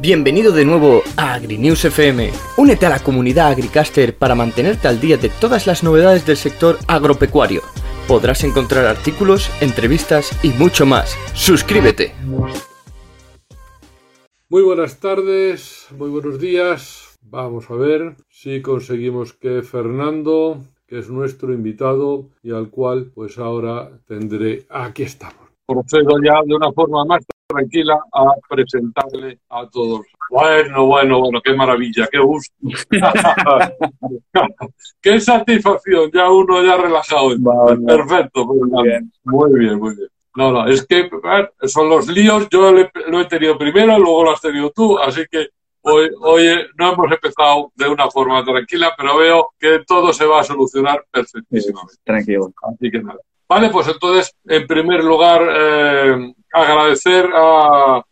Bienvenido de nuevo a AgriNews FM. Únete a la comunidad Agricaster para mantenerte al día de todas las novedades del sector agropecuario. Podrás encontrar artículos, entrevistas y mucho más. Suscríbete. Muy buenas tardes, muy buenos días. Vamos a ver si conseguimos que Fernando, que es nuestro invitado y al cual pues ahora tendré... Aquí estamos. Procedo ya de una forma más tranquila a presentarle a todos. Bueno, bueno, bueno, qué maravilla, qué gusto. qué satisfacción, ya uno ya relajado. Perfecto, muy bien. muy bien, muy bien. No, no, es que son los líos, yo lo he tenido primero, luego lo has tenido tú, así que hoy, hoy no hemos empezado de una forma tranquila, pero veo que todo se va a solucionar perfectísimamente. tranquilo. Así que nada. Vale, pues entonces, en primer lugar, eh, agradecer a,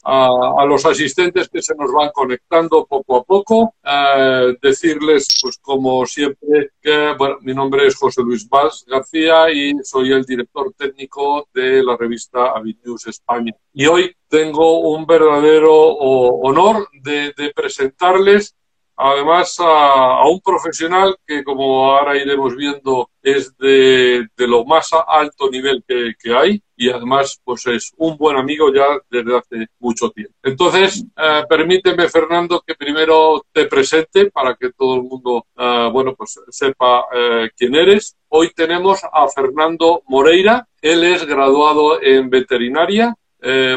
los asistentes que se nos van conectando poco a poco, eh, decirles, pues como siempre, que bueno, mi nombre es José Luis Valls García y soy el director técnico de la revista Avinews España. Y hoy tengo un verdadero honor de, de presentarles además a, un profesional que, como ahora iremos viendo, es de, lo más alto nivel que, hay y además pues es un buen amigo ya desde hace mucho tiempo. Entonces, eh, permíteme, Fernando, que primero te presente para que todo el mundo, eh, bueno, pues sepa eh, quién eres. Hoy tenemos a Fernando Moreira. Él es graduado en veterinaria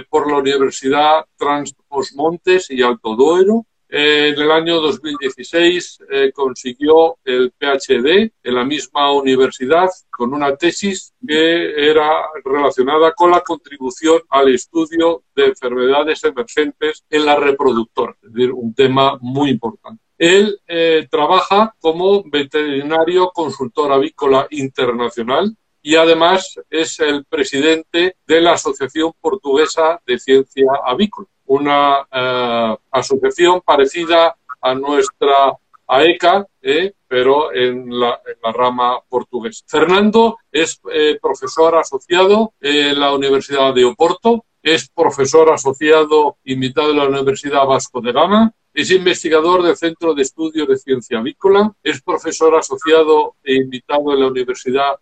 por la Universidad Trans-Os-Montes y Alto Duero en el año 2016 eh, consiguió el PhD en la misma universidad con una tesis que era relacionada con la contribución al estudio de enfermedades emergentes en la reproductora, es decir, un tema muy importante. Él eh, trabaja como veterinario consultor avícola internacional y además es el presidente de la Asociación Portuguesa de Ciencia Avícola una eh, asociación parecida a nuestra AECA, eh, pero en la, rama portuguesa. Fernando es eh, profesor asociado en la Universidad de Oporto, es profesor asociado invitado en la Universidad Vasco de Gama, es investigador del Centro de Estudios de Ciencia Avícola, es profesor asociado e invitado en la Universidad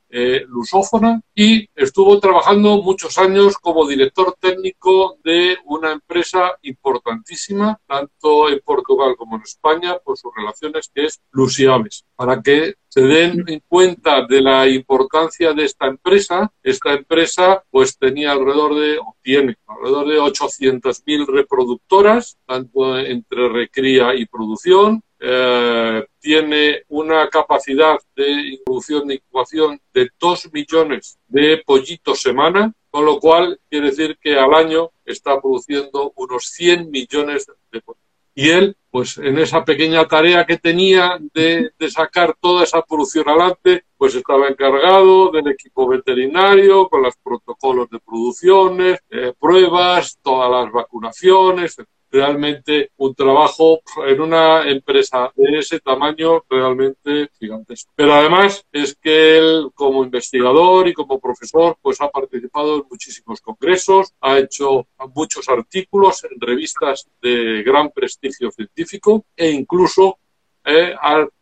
Lusófona y estuvo trabajando muchos años como director técnico de una empresa importantísima, tanto en Portugal como en España, por sus relaciones, que es Lusiaves. Para que se den en cuenta de la importancia de esta empresa. Esta empresa pues tenía alrededor de, o tiene alrededor de 800.000 reproductoras, tanto entre recría y producción. Eh, tiene una capacidad de introducción e incubación de 2 millones de pollitos semana, con lo cual quiere decir que al año está produciendo unos 100 millones de pollitos. Y él pues en esa pequeña tarea que tenía de, sacar toda esa producción adelante, pues estaba encargado del equipo veterinario, con los protocolos de producciones, eh, pruebas, todas las vacunaciones, realmente un trabajo en una empresa de ese tamaño realmente gigantesco. Pero además es que él como investigador y como profesor pues ha participado en muchísimos congresos, ha hecho muchos artículos en revistas de gran prestigio científico e incluso eh,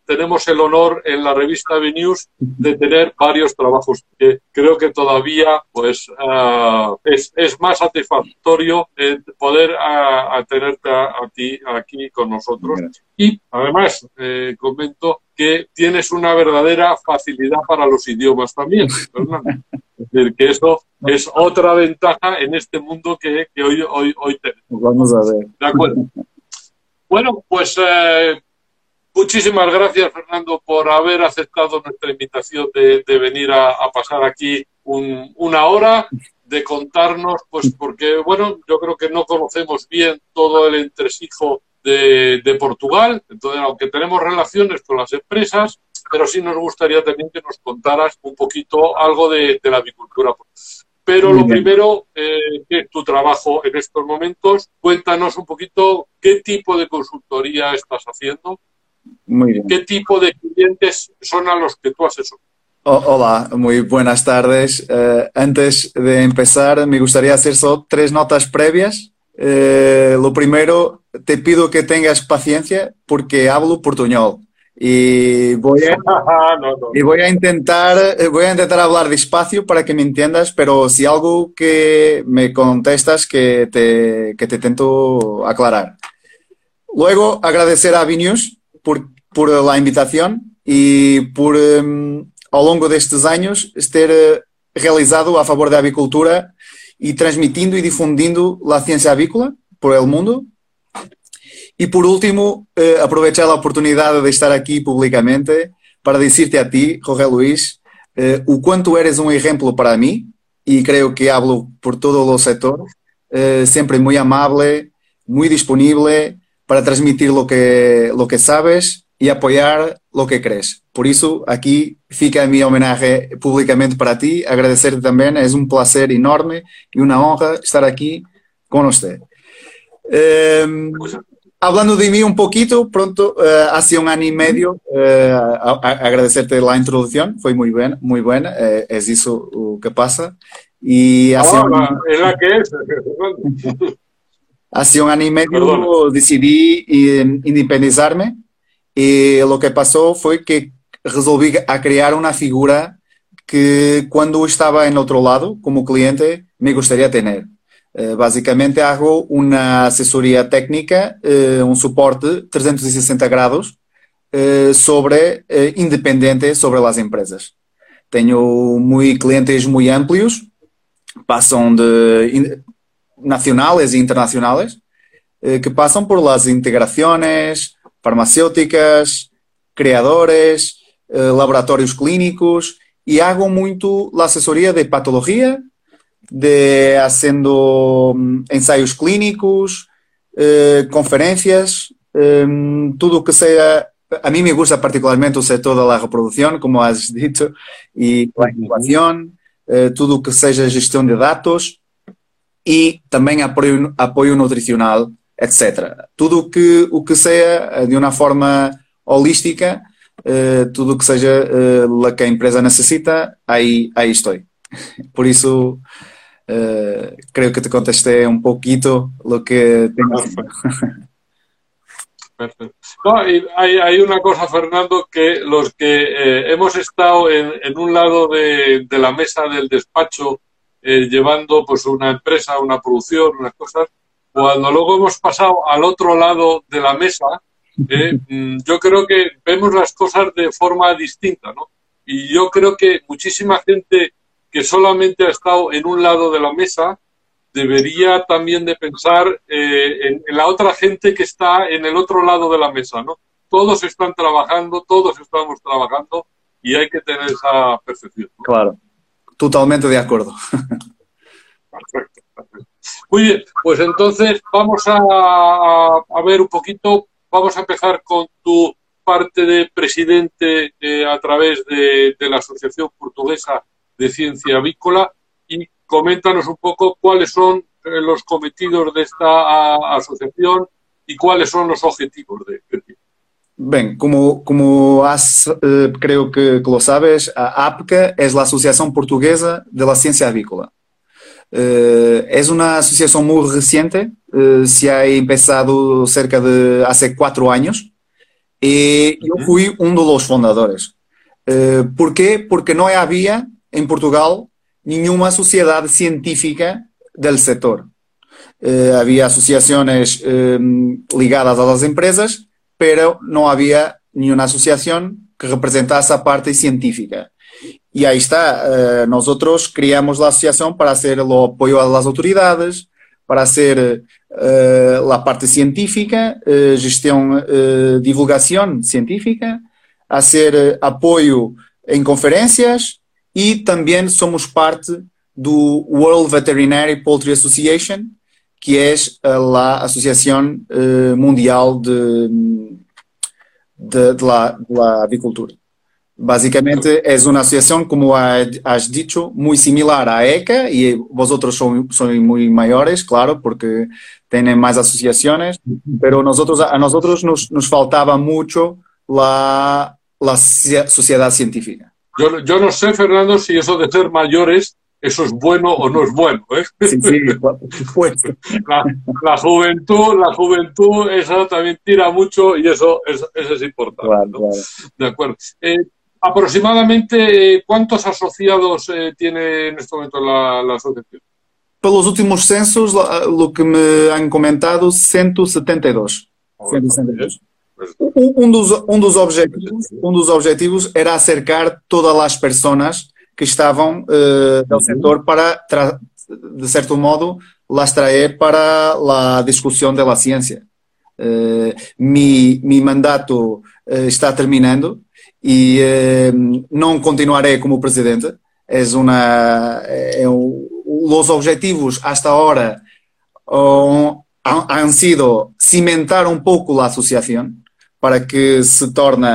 tenemos el honor en la revista B-News de tener varios trabajos que creo que todavía pues ah, es, es, más satisfactorio poder uh, tenerte a, ti aquí con nosotros. Y además eh, comento que tienes una verdadera facilidad para los idiomas también, Es decir, que eso es otra ventaja en este mundo que, que hoy, hoy, hoy tenemos. Vamos a ver. De acuerdo. Bueno, pues eh, Muchísimas gracias, Fernando, por haber aceptado nuestra invitación de, venir a, pasar aquí una hora, de contarnos, pues porque, bueno, yo creo que no conocemos bien todo el entresijo de, Portugal, entonces, aunque tenemos relaciones con las empresas, pero sí nos gustaría también que nos contaras un poquito algo de, la avicultura. Pero lo primero, eh, que es tu trabajo en estos momentos, cuéntanos un poquito qué tipo de consultoría estás haciendo muy bien. ¿Qué tipo de clientes son a los que tú asesoras? hola, muy buenas tardes. Eh, antes de empezar, me gustaría hacer solo tres notas previas. Eh, lo primero, te pido que tengas paciencia porque hablo portuñol. Y voy a, no, no. y voy a intentar voy a intentar hablar despacio para que me entiendas, pero si algo que me contestas que te, que te intento aclarar. Luego, agradecer a Vinius por, por invitación y por, um, ao longo destes anos, ter uh, realizado a favor da avicultura e transmitindo e difundindo a ciência avícola por el mundo. E por último, uh, aproveitar a oportunidade de estar aqui publicamente para dizer-te a ti, Jorge Luís, uh, o quanto eres um exemplo para mim, e creio que hablo por todo o setor, sempre muito amável, muito disponível para transmitir lo que, lo que sabes e apoiar lo que crees. Por isso, aqui fica a minha homenagem publicamente para ti, agradecer-te também, é um prazer enorme e uma honra estar aqui com você. Um, hablando de mí un poquito, pronto, uh, hace un año y medio, uh, agradecerte la introducción, fue muy buena, muy buena, uh, es eso lo que pasa. Y hace ah, un... es la que es. hace un año y medio Perdona. decidí independizarme y lo que pasó fue que resolví a crear una figura que cuando estaba en otro lado como cliente me gustaría tener. Uh, basicamente hago una asesoría técnica, uh, un soporte 360 grados uh, sobre independiente sobre las empresas. Tenho muy clientes muy amplios, pasan de nacionales e internacionales, que pasan por las integraciones, farmacêuticas, criadores, eh, laboratórios clínicos e hago muito a assessoria de patologia, de fazendo mm, ensaios clínicos, eh, conferências, eh, tudo que seja. A mim me gusta particularmente o setor da reprodução, como has dito, e a inovação, eh, tudo que seja gestão de dados e também apoio, apoio nutricional etc. Tudo que, o que seja eh, de uma forma holística, uh, tudo o que seja uh, que a empresa necessita, aí, aí estou. Por isso, uh, creio que te contestei um pouquito lo que tenho. Perfecto. No, hay, hay, una cosa, Fernando, que los que eh, hemos estado en, en, un lado de, de, la mesa del despacho eh, llevando pues una empresa, una producción, unas cosas, cuando luego hemos pasado al otro lado de la mesa, eh, mm, yo creo que vemos las cosas de forma distinta, ¿no? Y yo creo que muchísima gente que solamente ha estado en un lado de la mesa debería también de pensar eh, en, en, la otra gente que está en el otro lado de la mesa, ¿no? Todos están trabajando, todos estamos trabajando y hay que tener esa percepción. ¿no? Claro, totalmente de acuerdo. Perfecto, perfecto. Muy bien, pues entonces vamos a, ver un poquito, vamos a empezar con tu parte de presidente eh, a través de, la Asociación Portuguesa de Ciencia Avícola y coméntanos un poco cuáles son eh, los cometidos de esta asociación y cuáles son los objetivos de Bem, como, como has, eh, creo que, que, lo sabes, a APCA es la Asociación Portuguesa de la Ciencia Avícola. Uh, es una asociación muy reciente, uh, se ha empezado cerca de hace cuatro años y yo fui uno de los fundadores. ¿Por qué? Porque no había en Portugal ninguna sociedad científica del sector. había asociaciones ligadas a las empresas, pero no había una asociación que representase a parte científica. Y ahí está, uh, nosotros creamos la asociación para hacer el apoyo a las autoridades, para hacer uh, la parte científica, uh, gestión, divulgación científica, hacer apoyo en conferencias y también somos parte do World Veterinary Poultry Association, que es la asociación mundial de, de, de, la, de la avicultura. Basicamente es una asociación, como has dicho, muy similar a ECA y vosotros son, son muy mayores, claro, porque más asociaciones, pero nosotros, a nosotros nos, nos faltaba mucho la, la sociedad científica. Yo, yo, no sé, Fernando, si eso de ser mayores eso es bueno o no es bueno. ¿eh? Sí, sí, por supuesto. La, la juventud, la juventud, eso también tira mucho y eso, eso, eso es importante. Claro, ¿no? claro. De acuerdo. Eh, aproximadamente, ¿cuántos asociados eh, tiene en este momento la, la asociación? Pelos últimos censos, lo que me han comentado, 172. 172. Um, um dos, um, dos objetivos, um dos objetivos era acercar todas as pessoas que estavam eh, do setor para, de certo modo, las traer para a discussão da ciência. Eh, mi, mi mandato eh, está terminando e eh, não continuarei como presidente. Es una, é um- los objetivos hasta ahora oh, han, han sido cimentar un poco la asociación para que se torne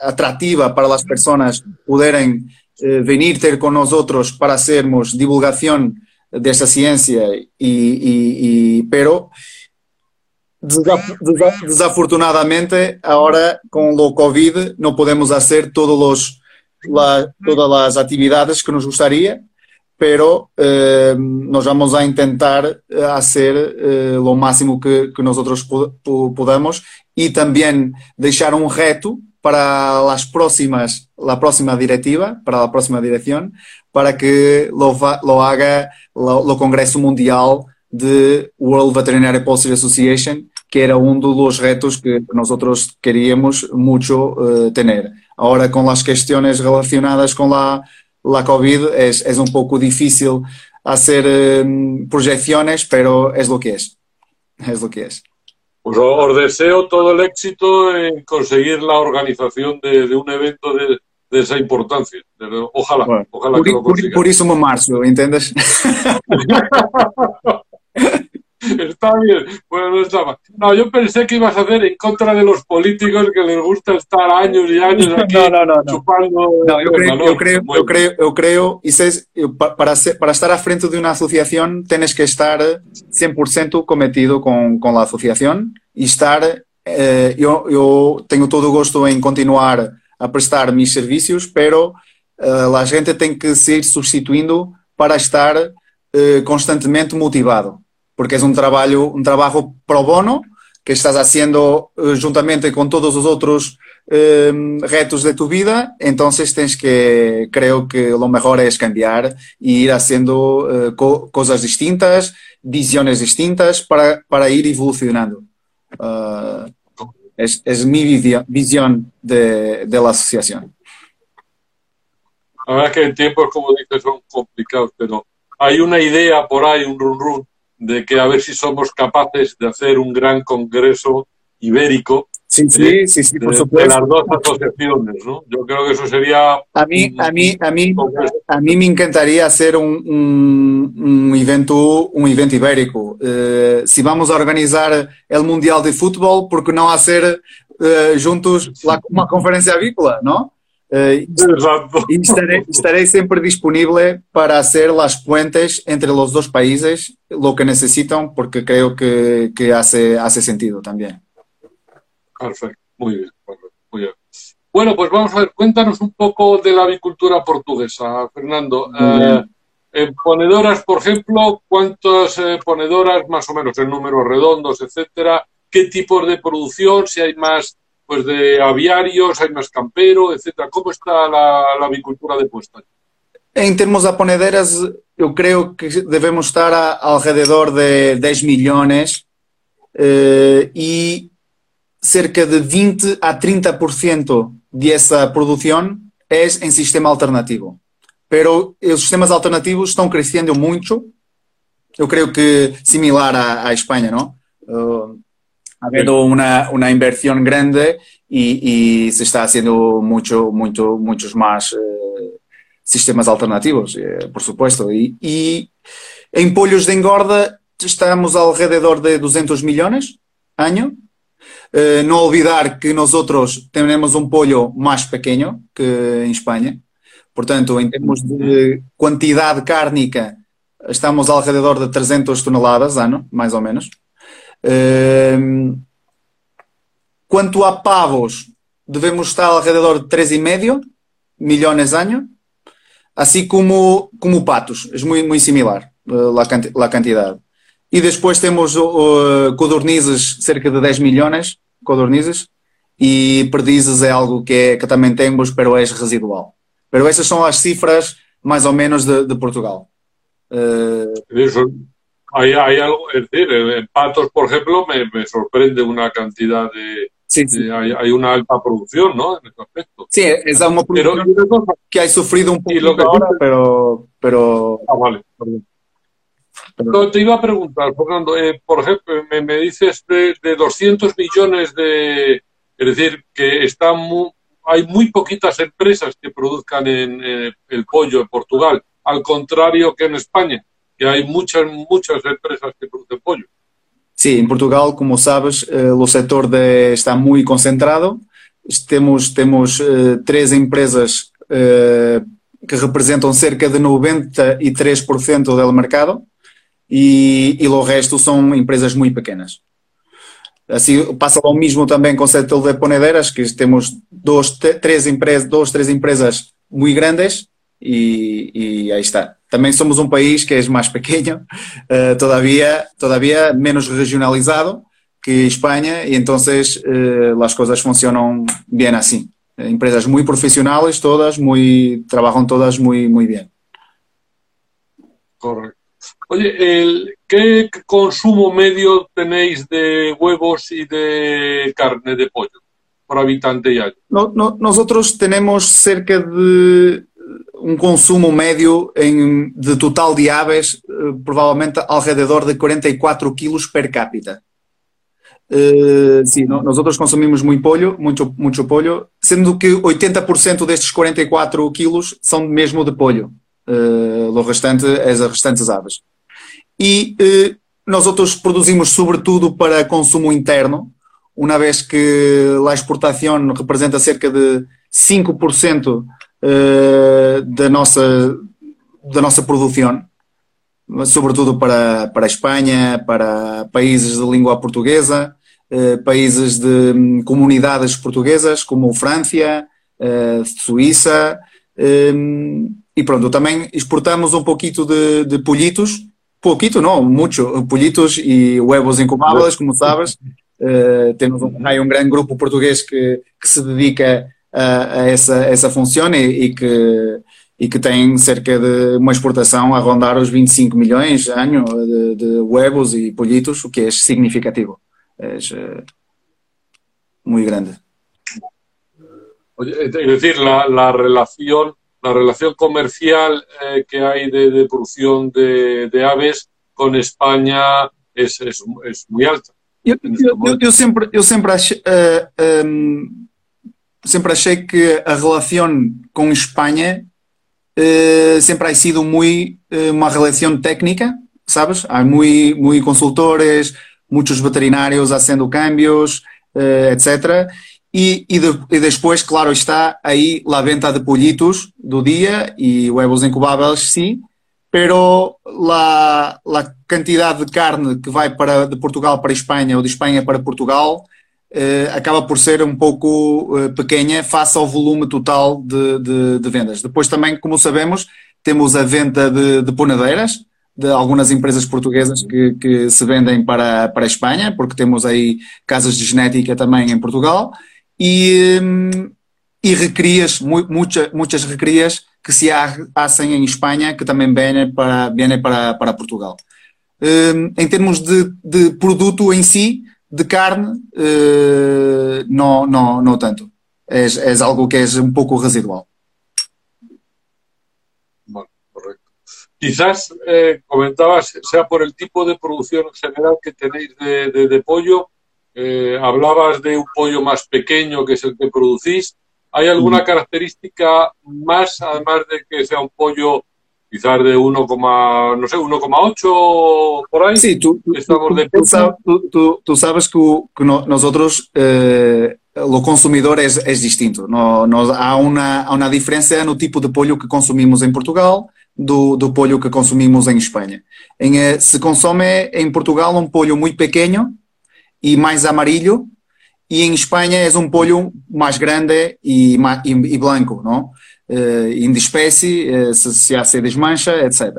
atractiva para las personas poderem venir ter con nosotros para hacermos divulgación de esta ciencia y, y- y- pero desa- desa- desafortunadamente ahora con lo COVID no podemos hacer todos los, la- todas las actividades que nos gustaría pero eh, nos vamos a intentar eh, hacer eh, lo máximo que, que nosotros po- po- podamos y también dejar un reto para las próximas, la próxima directiva, para la próxima dirección, para que lo, haga lo Congreso Mundial de World Veterinary Policy Association, que era uno de los retos que nosotros queríamos mucho eh, tener. Ahora con las cuestiones relacionadas la la COVID es un poco difícil hacer eh, proyecciones, pero lo que es. Es lo que es. Pues os deseo todo el éxito en conseguir la organización de, de un evento de, de esa importancia. Ojalá, Bueno, ojalá por, que lo por- consigáis. por eso me marcho, ¿entiendes? Está bien, bueno, no está mal. No, yo pensé que ibas a hacer en contra de los políticos que les gusta estar años y años aquí No, no, no, no. chupando. No, yo creo, yo creo, yo creo, yo creo, y pa- para, ser- para estar a frente de una asociación tienes que estar 100% cometido con, con la asociación y estar, eh, yo, yo tengo todo gusto en continuar a prestar mis servicios, pero eh, la gente tiene que seguir sustituyendo para estar eh, constantemente motivado, porque es un trabajo, un trabajo pro bono que estás haciendo eh, juntamente con todos los otros eh, retos de tu vida, entonces tienes que, creo que lo mejor es cambiar y ir haciendo eh, co- cosas distintas, visiones distintas para, para ir evolucionando. Ah, es, es mi visión de, de la asociación. La verdad es que en tiempos, como dices, son complicados, pero hay una idea por ahí, un run run, de que a ver si somos capaces de hacer un gran congreso ibérico Sí, sí, sí, sí, de, de las dos asociaciones, ¿no? Yo creo que eso sería A mí, a mí, a mí, a mí me encantaría hacer un, un, un evento, un evento ibérico. Eh, si vamos a organizar el Mundial de Fútbol, ¿por qué no hacer eh, juntos la- una conferencia avícola, no? Eh, y estaré, estaré siempre disponible para hacer las puentes entre los dos países, lo que necesitan, porque creo que, que hace, hace sentido también. Perfecto, muy bien, muy bien. Bueno, pues vamos a ver, cuéntanos un poco de la avicultura portuguesa, Fernando. Eh, en ponedoras, por ejemplo, ¿cuántas eh, ponedoras, más o menos en números redondos, etcétera? ¿Qué tipos de producción? Si hay más pues de aviarios, hay más campero, etcétera. ¿Cómo está la, la avicultura de puesta? Em termos de ponederas, eu creio que devemos estar a, alrededor de 10 milhões eh, e cerca de 20 a 30% dessa produção é em sistema alternativo. Pero os sistemas alternativos estão crescendo muito. Eu creio que similar à, à Espanha, não? Uh, ha habido una, una inversión grande y se está haciendo mucho, mucho, muchos más eh, sistemas alternativos, eh, por supuesto. Y, y en pollos de engorda estamos alrededor de 200 millones año. Eh, no olvidar que nosotros tenemos un pollo más pequeño que en España. Portanto, en termos de quantidade cárnica, estamos alrededor de 300 toneladas ano, mais ou menos. Um, quanto a pavos, devemos estar alrededor de 3,5 milhões ano. así como, como patos, es muy, muy similar la, la cantidad. E depois temos uh, codornizes, cerca de 10 milhões codornizes, e perdizes é algo que, é, que também temos, pero é residual. Pero essas são as cifras mais ou menos de, de Portugal. Uh, Eso, hay, hay algo, es decir, en patos, por ejemplo, me, me sorprende una cantidad de, Sí, sí. Eh, hay, hay, una alta producción, ¿no? En este aspecto. Sí, es una producción pero, que ha sufrido un poco ahora, pero, pero... Ah, vale, perdón. No, te iba a preguntar, Fernando, eh, por ejemplo, me, me dices de, de, 200 millones de... Es decir, que están muy, hay muy poquitas empresas que produzcan en, eh, el pollo en Portugal, al contrario que en España, que hay muchas, muchas empresas que producen pollo. Sí, en Portugal, como sabes, eh, o setor de, está muy concentrado. Temos, temos eh, três empresas eh, que representam cerca de 93% do mercado e, e o resto são empresas muito pequenas. Assim, passa o mesmo também com o setor de ponedeiras, que temos duas, três empresas, duas, três empresas muito grandes e, e aí está. Também somos um país que é mais pequeno, uh, todavía, todavía menos regionalizado que Espanha e então uh, as coisas funcionam bem assim. Empresas muito profissionais todas, muy, trabalham todas muito, muito bem. Correcto. Oye, el, ¿qué consumo medio tenéis de huevos y de carne de pollo por habitante y año? No, no, nosotros tenemos cerca de um consumo médio em, de total de aves, eh, provavelmente alrededor de 44 quilos per capita. Uh, sim, nós outros consumimos muito polho, muito, muito polho, sendo que 80% destes 44 quilos são mesmo de polho. Uh, o restante é as restantes aves. E uh, nós outros produzimos sobretudo para consumo interno, uma vez que a exportação representa cerca de 5% uh, da, nossa, da nossa produção, sobretudo para, para a Espanha, para países de língua portuguesa, uh, países de um, comunidades portuguesas, como França, uh, Suíça, um, e pronto, também exportamos um pouquinho de, de pouquinho não, muito, pollitos e huevos incubables, como sabes. Temos um, um grande grupo português que, que se dedica a, a essa, essa função e, e, que, e que tem cerca de uma exportação a rondar os 25 milhões ano de, de huevos e pollitos, o que é significativo. É uh, muito grande. Es decir, la, la relación la relación comercial eh, que hay de, de producción de, de, aves con España es, es, es muy alta. Eu, eu, eu, sempre, eu sempre acho, uh, um, sempre achei que a relação com Espanha uh, sempre ha sido muito uh, uma relação técnica, sabes? Há muito, muito consultores, muitos veterinários haciendo cambios, uh, etc. E, e, de, e, depois, claro, está aí a venta de pollitos do dia e huevos incubáveis, sim, pero a, a quantidade de carne que vai para, de Portugal para Espanha ou de Espanha para Portugal uh, acaba por ser um pouco uh, pequena face ao volume total de, de, de, vendas. Depois também, como sabemos, temos a venda de, de ponadeiras, de algumas empresas portuguesas que, que, se vendem para, para a Espanha, porque temos aí casas de genética também em Portugal, e, um, e recrias, muitas, muitas recrias que se hacen em Espanha, que também vêm para, vêm para, para Portugal. Um, em termos de, de produto em si, de carne, uh, no, no, no tanto. Es, es algo que es un poco residual. Bueno, correcto. Quizás eh, comentabas, sea por el tipo de producción general que tenéis de, de, de pollo, eh, hablabas de un pollo más pequeño que es el que producís. ¿Hay alguna característica más, además de que sea un pollo quizás de 1, no sé, 1,8 por ahí. Sí, tú, Estamos de tú, tú, tú sabes que, que no, nosotros, eh, o consumidor é, é distinto. No, há, uma, há uma diferença no tipo de pollo que consumimos em Portugal do, do pollo que consumimos em Espanha. Em, eh, se consome em Portugal um pollo muito pequeno e mais amarillo, e em Espanha é um pollo mais grande e, e, e branco, não? Em espécie, se, se há se desmancha, etc.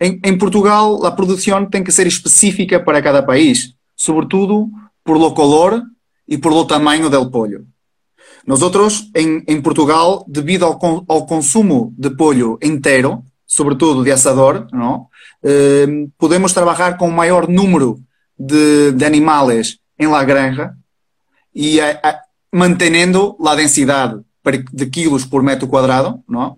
Em, em, Portugal, a produção tem que ser específica para cada país, sobretudo por lo color e por lo tamanho del pollo. Nosotros, em, em Portugal, devido ao, ao consumo de pollo inteiro, sobretudo de assador, não? Eh, podemos trabalhar com o maior número de, de animais em la granja e a, a, mantendo a densidade de quilos por metro quadrado, não?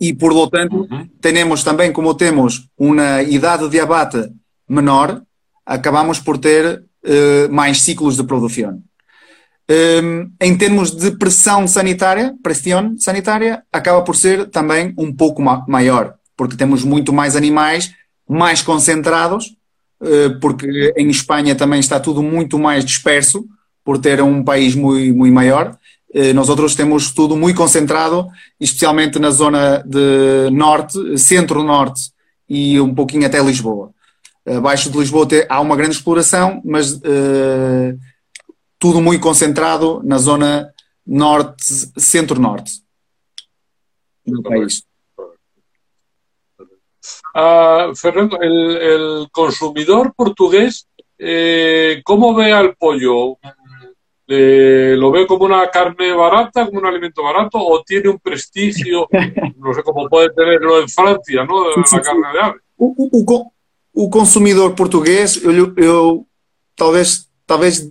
E por lo tanto, uhum. temos também, como temos uma idade de abate menor, acabamos por ter uh, mais ciclos de produção. Um, em termos de pressão sanitária, pressão sanitária, acaba por ser também um pouco ma maior, porque temos muito mais animais mais concentrados, uh, porque em Espanha também está tudo muito mais disperso, por ter um país muito, muito maior. Uh, nós outros temos tudo muito concentrado, especialmente na zona de norte, centro-norte e um pouquinho até Lisboa. Abaixo de Lisboa há uma grande exploração, mas uh, tudo muy concentrado na zona norte, centro-norte país. Uh, Fernando, el, el, consumidor portugués, eh, ¿cómo ve al pollo? Eh, ¿Lo ve como una carne barata, como un alimento barato, o tiene un prestigio, no sé cómo puede tenerlo en Francia, ¿no? La sí, sí, carne de ave. O, o, o consumidor português, eu, eu talvez, talvez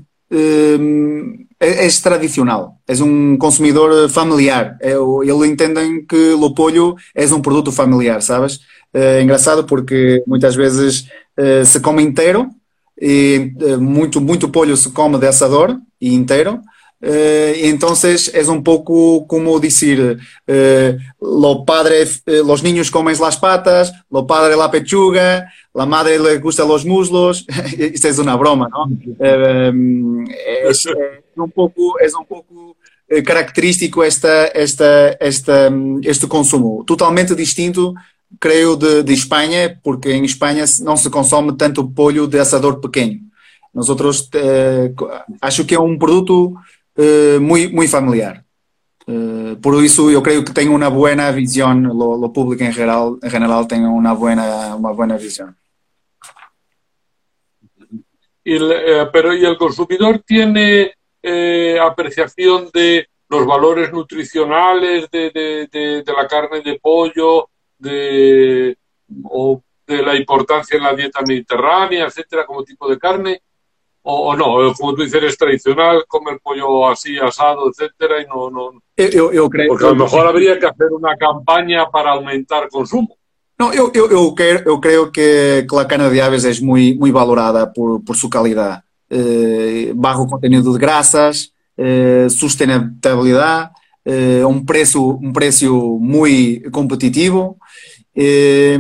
es tradicional, es un consumidor familiar. Eles entendem que o pollo é um produto familiar, sabes? É engraçado porque muitas vezes eh, se come inteiro e eh, muito, muito pollo se come de assador e inteiro. Eh, entonces es un poco como decir, eh, lo padre, los niños comen las patas, lo padre la pechuga, la madre le gusta los muslos, esto es una broma, es, un poco, es un poco característico esta, esta, esta, este consumo, totalmente distinto, creio, de, de Espanha, porque em Espanha não se consome tanto pollo de assador pequeno. Nosotros, eh, acho que é um produto eh, muy, muy familiar. Uh, por eso yo creo que tengo una buena visión, lo, lo público en general, en general tengo una buena, una buena visión. Y el, eh, pero ¿y el consumidor tiene eh, apreciación de los valores nutricionales de, de, de, de, la carne de pollo, de, o de la importancia en la dieta mediterránea, etcétera, como tipo de carne? o, o, no, como tú dices, es tradicional comer pollo así asado, etcétera, y no, no eu, eu creio, porque a lo mejor habría que hacer una campaña para aumentar consumo. No, eu, eu, eu, quero, eu creio que, que a carne de aves é muito, muito valorada por, por sua qualidade. Eh, bajo contenido de graças, eh, sustentabilidade, eh, um preço um preço muito competitivo. Eh,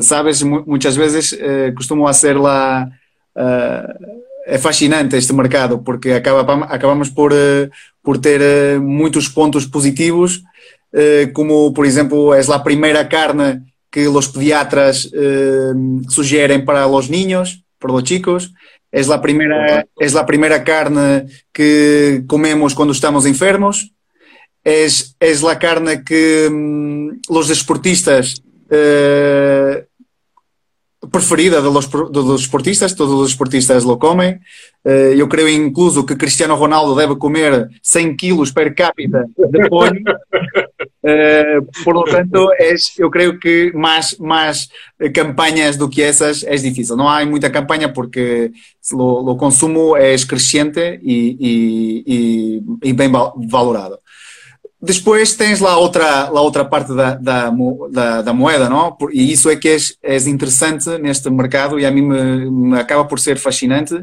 sabes, muitas vezes eh, costumo hacer la, uh, é fascinante este mercado porque acaba, acabamos por, por ter muitos pontos positivos, como por exemplo é a primeira carne que os pediatras sugerem para os niños, para os chicos. Es la primera, es la primera carne que comemos cuando estamos enfermos. Es, es la carne que mm, los deportistas eh, preferida de los, de los esportistas, todos os esportistas lo comem. Eh, eu creio incluso que Cristiano Ronaldo deve comer 100 quilos per capita de pollo. Eh, por lo tanto, es, eu creio que mais, mais campanhas do que essas é difícil. Não há muita campanha porque o, o consumo é crescente e, e, e, e bem valorado. Depois tens lá outra, lá outra parte da, da, da, da, moeda, não? E isso é que é, é interessante neste mercado e a mim me, me, acaba por ser fascinante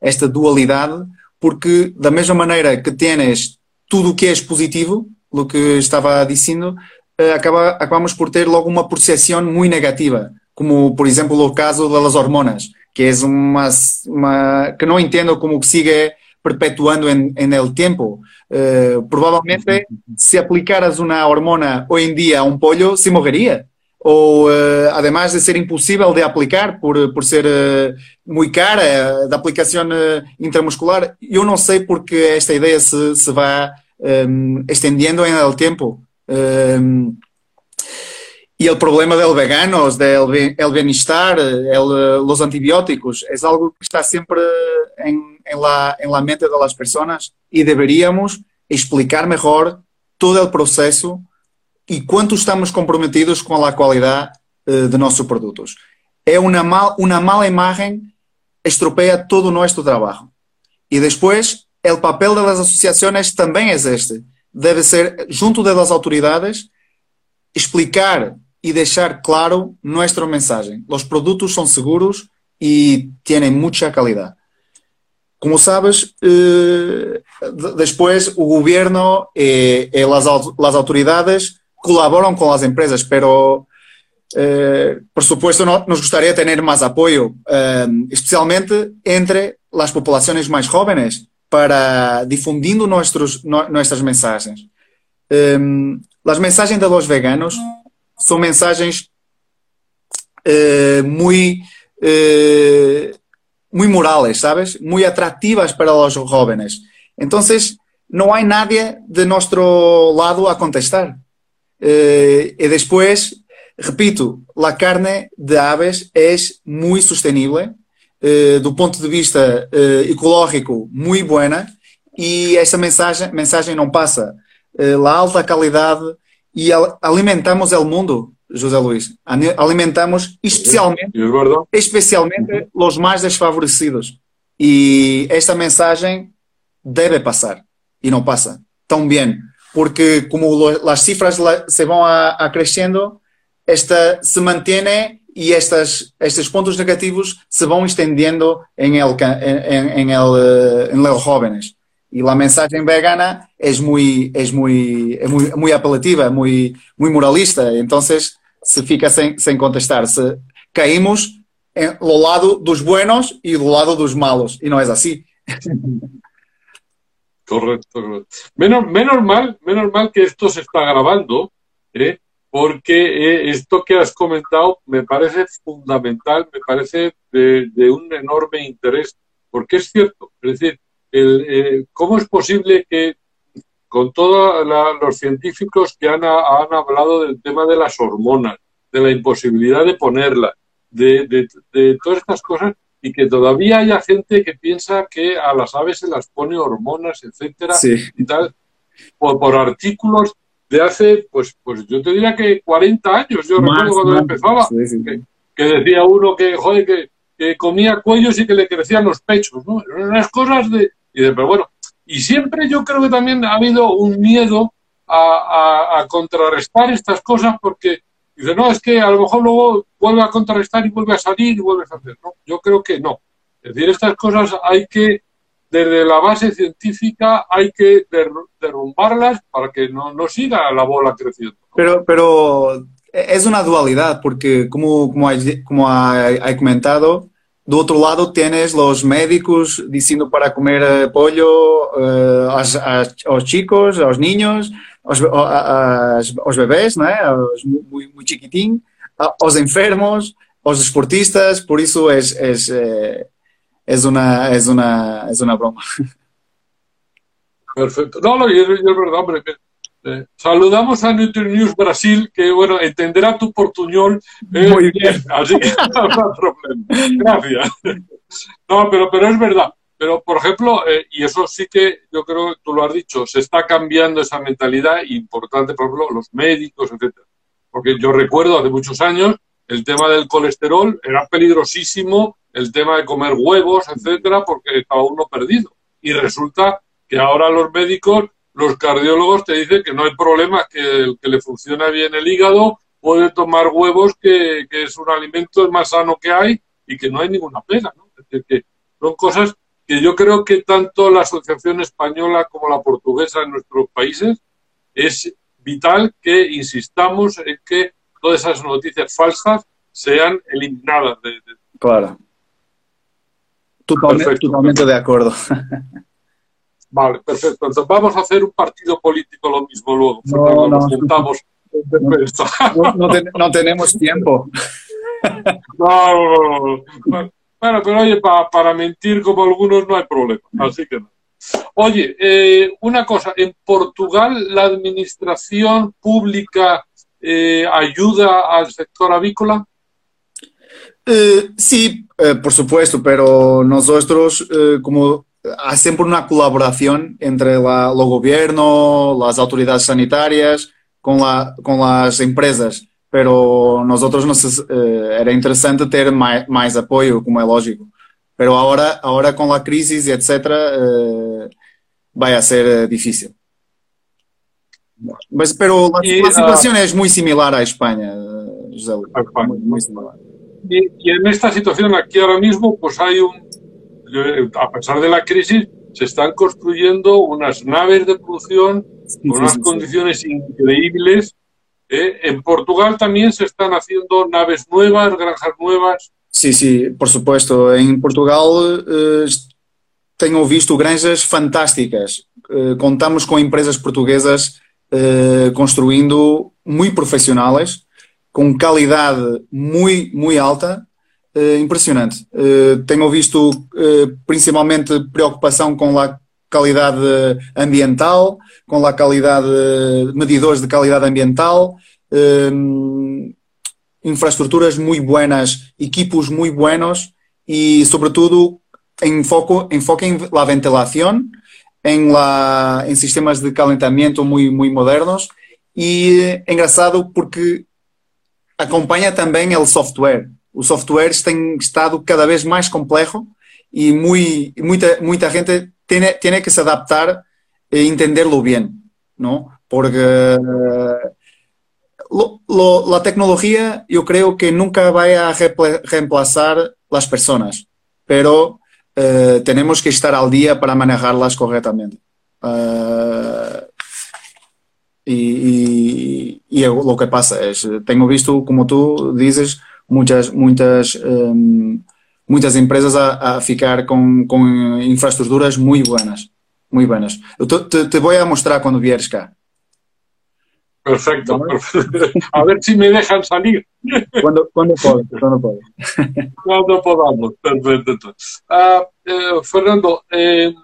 esta dualidade, porque da mesma maneira que tens tudo o que é positivo, o que estava dizendo, eh, acaba, acabamos por ter logo uma percepção muito negativa, como por exemplo o caso das hormonas, que é uma, uma que não entendo como que siga perpetuando en el tiempo. Eh, probablemente si aplicaras una hormona hoy en día a un pollo, se morrería. ou uh, además de ser impossível de aplicar por, por ser uh, muito cara, da aplicação uh, intramuscular, eu não sei porque esta ideia se, se vai um, extendiendo en el tiempo. Um, y el problema del veganos, del el bienestar, el, los antibióticos, es algo que está siempre en, en, la, en la mente de las personas y deberíamos explicar mejor todo el proceso y cuánto estamos comprometidos con la calidad uh, de nuestros productos. Es una, mal, una mala imagen estropea todo nuestro trabajo. Y después, el papel de las asociaciones también es este. Debe ser, junto de las autoridades, explicar y dejar claro nuestro mensaje. Los productos son seguros y tienen mucha calidad. Como sabes, eh, después el gobierno y, y las, las, autoridades colaboran con las empresas, pero eh, por supuesto no, nos gustaría tener más apoyo, eh, especialmente entre las poblaciones más jóvenes, para difundindo nuestros, nuestras mensajes. las mensajes de los veganos son mensajes muy muy morales, ¿sabes? Muy atractivas para los jóvenes. Entonces, no hay nadie de nuestro lado a contestar. Eh, y después, repito, la carne de aves es muy sostenible, eh, do ponto de vista eh, ecológico, muy buena, y esa mensaje, mensaje no pasa. Eh, la alta calidad y alimentamos el mundo José Luis. Alimentamos especialmente, especialmente os mais desfavorecidos. E esta mensagem deve passar. E não passa tão bem. Porque como as cifras se vão acrescendo, esta se mantém e estas, estes pontos negativos se vão estendendo em el, em, em el, em jóvenes. E a mensagem vegana é muito, é muito, é muito, muito apelativa, muito, muito moralista. Então, se fica sem, sem contestar, se caímos en lo lado dos buenos y do lado dos malos, y no es así. Correcto, correcto. Menos, menos, mal, menos mal que esto se está grabando, ¿eh? porque eh, esto que has comentado me parece fundamental, me parece de, de un enorme interés, porque es cierto, es decir, el, eh, ¿cómo es posible que con todos los científicos que han, han, hablado del tema de las hormonas, de la imposibilidad de ponerlas, de, de, de, todas estas cosas, y que todavía haya gente que piensa que a las aves se las pone hormonas, etcétera, sí. y tal, por, por, artículos de hace, pues, pues yo te diría que 40 años, yo más, recuerdo cuando más, empezaba, sí, sí. Que, que, decía uno que, joder, que, que, comía cuellos y que le crecían los pechos, ¿no? Unas cosas de, y de, pero bueno, y siempre yo creo que también ha habido un miedo a, a, a, contrarrestar estas cosas porque dice, no, es que a lo mejor luego vuelve a contrarrestar y vuelve a salir y vuelves a hacer. No, yo creo que no. Es decir, estas cosas hay que, desde la base científica, hay que derrumbarlas para que no, no siga la bola creciendo. Pero, pero es una dualidad porque, como, como, hay, como ha comentado, do outro lado tienes los médicos diciendo para comer uh, pollo uh, aos, aos, chicos, aos niños, aos, aos, aos bebés, né? aos muito, muito chiquitín, aos enfermos, aos esportistas, por isso é, é, é, uma, é, uma, é uma broma. Perfecto. No, no, y es, es verdad, hombre, Eh, saludamos a News Brasil, que bueno, entenderá tu portuñol. Eh, Muy bien. Así que no hay problema. Gracias. No, pero, pero es verdad. Pero, por ejemplo, eh, y eso sí que yo creo que tú lo has dicho, se está cambiando esa mentalidad importante, por ejemplo, los médicos, etcétera. Porque yo recuerdo hace muchos años el tema del colesterol era peligrosísimo, el tema de comer huevos, etcétera, porque estaba uno perdido. Y resulta que ahora los médicos los cardiólogos te dicen que no hay problema, que el que le funciona bien el hígado puede tomar huevos, que, que es un alimento más sano que hay y que no hay ninguna pena. ¿no? Es decir, que son cosas que yo creo que tanto la Asociación Española como la portuguesa en nuestros países es vital que insistamos en que todas esas noticias falsas sean eliminadas. De, de... Claro. Totalmente, totalmente de acuerdo. Vale, perfecto. Entonces vamos a hacer un partido político lo mismo luego. No, no, nos juntamos. No, no, ten, no, tenemos tiempo. No, no, no. Bueno, pero oye, pa, para mentir como algunos no hay problema. Así que no. Oye, eh, una cosa, en Portugal la administración pública eh, ayuda al sector avícola. Eh, sí, eh, por supuesto, pero nosotros eh, como há sempre uma colaboração entre la, o governo, as autoridades sanitárias com, la, com as empresas. Pero nosotros nos, eh, era interessante ter mais, apoio, como é lógico. Pero agora, agora com a crise, etc., eh, vai a ser eh, difícil. Mas, pero a, Y, a situación ah, es muy similar a España, eh, José Luis. Muy, muy similar. Y, y en esta situación aquí ahora mismo, pues hay un, eh, a pesar de la crisis, se están construyendo unas naves de producción con unas condiciones increíbles. ¿eh? En Portugal también se están haciendo naves nuevas, granjas nuevas. Sí, sí, por supuesto. Em Portugal eh, tenho visto granjas fantásticas. Eh, contamos com empresas portuguesas eh, construindo muito profissionais, com qualidade muito, muito alta, eh, impressionante. Eh, tenho visto eh, principalmente preocupação com a qualidade ambiental, com a qualidade, medidores de qualidade ambiental, eh, infraestruturas muy buenas, equipos muy buenos y sobre todo enfoco, enfoque en la ventilación, en, la, en sistemas de calentamiento muy, muy modernos y eh, engraçado porque acompanha também o software. O software tem estado cada vez mais complexo e muy, muita, muita gente tem, tem que se adaptar e entenderlo bien, ¿no? Porque la tecnología yo creo que nunca va a reemplazar las personas, pero eh, tenemos que estar al día para manejarlas correctamente. Eh, y, y- lo que pasa es, tengo visto, como tú dices, muchas, muchas, em, muchas empresas a, a ficar con, con infraestructuras muy buenas, muy buenas. Eu te, te- a mostrar cuando vieres acá. Perfecto. A ver si me dejan salir Cuando, cuando puedes, cuando podamos. Perfecto. Ah, eh, Fernando, eh,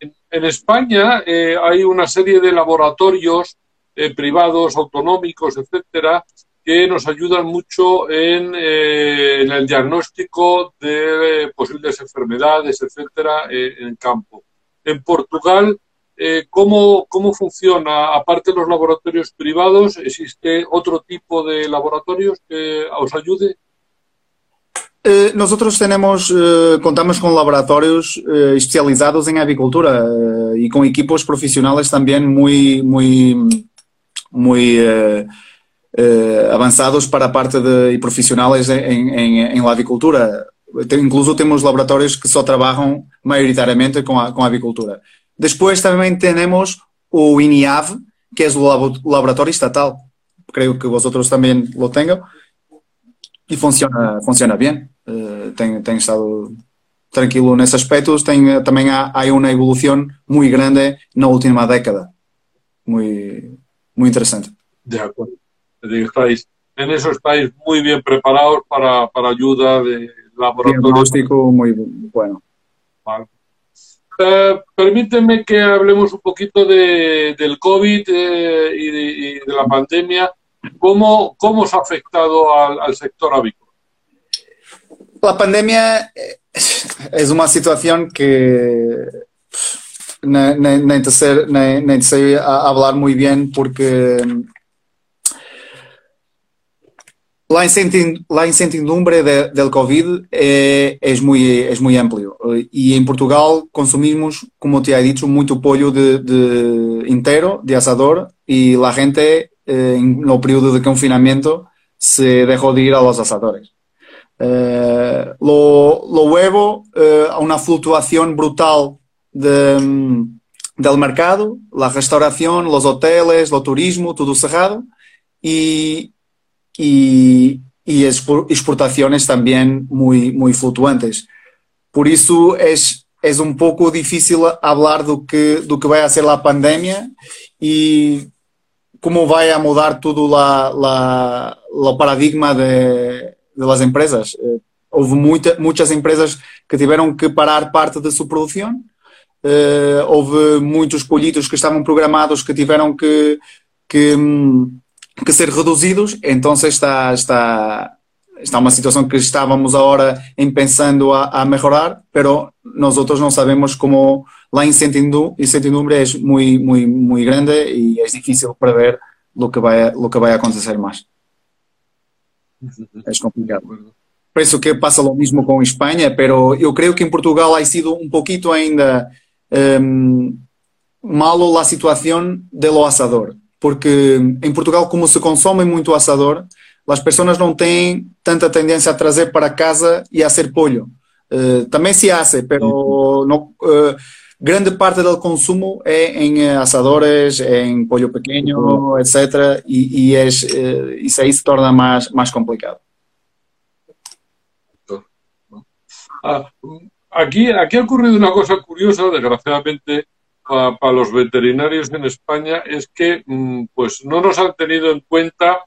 en, en España eh, hay una serie de laboratorios eh, privados, autonómicos, etcétera, que nos ayudan mucho en, eh, el diagnóstico de posibles enfermedades, etcétera, eh, en el campo. En Portugal, eh, ¿cómo, ¿cómo funciona? Aparte de los laboratorios privados, ¿existe otro tipo de laboratorios que os ayude? Eh, nosotros tenemos, eh, contamos con laboratorios eh, especializados en avicultura eh, y con equipos profesionales también muy, muy, muy eh, avanzados para a parte de y profesionales en, en, en la avicultura. Te- Incluso temos laboratórios que só trabalham maioritariamente com a, com a avicultura. Depois também temos o INIAV, que é o labo- laboratório estatal. Creio que vosotros também lo tenham. E funciona, funciona bem. Eh, tem, tem estado tranquilo nesse aspecto. Tem, também há, há uma evolução muito grande na última década. Muito, muito interessante. De acuerdo. Es decir, Estáis, en eso estáis muy bien preparados para, para ayuda de laboratorio. Diagnóstico muito bueno. Eh, permíteme que hablemos un poquito de, del COVID eh, y, de, y de la pandemia. ¿Cómo, cómo os ha afectado al, al sector avícola? La pandemia eh, es una situación que nem nem, sei hablar muy bien porque la, incertidumbre de- del COVID é, es, muy, es muy amplio y en Portugal consumimos, como te he dicho, mucho pollo de, de inteiro, de asador y la gente eh, en el periodo de confinamiento se dejó de ir a los asadores. Eh, lo, lo huevo eh, a una fluctuación brutal de, del mercado, la restauración, los hoteles, lo turismo, todo cerrado y, y, y expo- exportaciones también muy, muy fluctuantes. Por eso es, es un poco difícil hablar do que, do que vai a ser la pandemia y cómo vai a mudar todo la, la, la paradigma de, de empresas. Eh, houve muita, muitas empresas que tiveram que parar parte da sua produção, Uh, houve muitos pollitos que estavam programados que tiveram que, que, que ser reduzidos, então está, está, está uma situação que estávamos agora em pensando a, a melhorar, pero nosotros não sabemos como la incertidumbre é muito, muito, muito grande e é difícil prever o que vai, lo que vai acontecer mais. É complicado. Penso que passa o mesmo com Espanha, pero eu creio que em Portugal ha sido um pouquito ainda um, malo a situação do asador, porque em Portugal como se consome muito asador, as pessoas não têm tanta tendência a trazer para casa e a hacer pollo. Uh, também se hace, pero no, uh, grande parte do consumo é em asadores, em pollo pequeno, etc. E, e é, isso aí se torna mais, mais complicado. Ah, aquí, aquí ha ocurrido una cosa curiosa, desgraciadamente, para, los veterinarios en España, es que mm, pues no nos han tenido en cuenta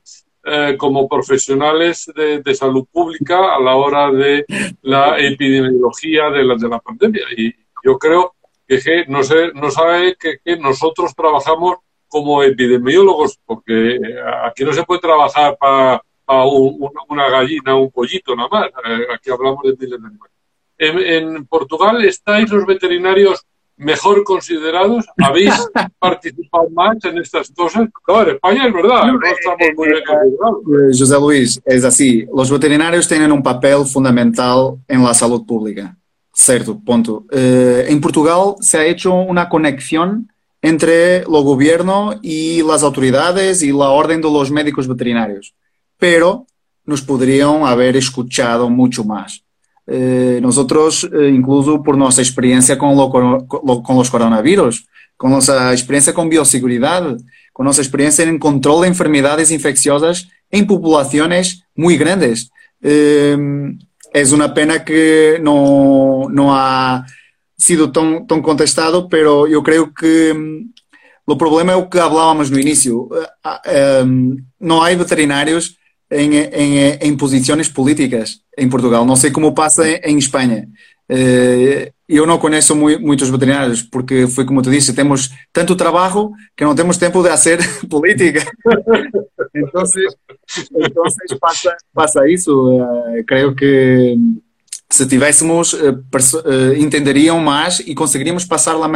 eh, como profesionales de, salud pública a la hora de la epidemiología de la, de la pandemia. Y yo creo que, no, sé, no sabe que, nosotros trabajamos como epidemiólogos, porque eh, aquí no se puede trabajar para, para un, una gallina, un pollito nada más. Eh, aquí hablamos de miles de animales. En, en Portugal estáis los veterinarios mejor considerados? ¿Habéis participado más en estas cosas? Claro, España es verdad, no estamos muy bien considerados. José Luis, es así. Los veterinarios tienen un papel fundamental en la salud pública. Cierto, punto. Eh, en Portugal se ha hecho una conexión entre el gobierno y las autoridades y la orden de los médicos veterinarios, pero nos podrían haber escuchado mucho más. Eh, nosotros, eh, incluso por nuestra experiencia con, lo, con, los coronavirus, con nuestra experiencia con bioseguridad, con nuestra experiencia de enfermedades infecciosas en poblaciones muy grandes. Eh, es una pena que no, no ha sido tan, tan, contestado, pero yo creo que o problema é o que hablábamos no início. Não há veterinários em, em, em posições políticas em Portugal. Não sei como passa em Espanha. Eh, eu não conheço muitos veterinários, porque foi como tu disse, temos tanto trabalho que não temos tempo de fazer política. então, passa, passa isso. Eh, creio que se tivéssemos, eh, entenderiam mais e conseguiríamos passar a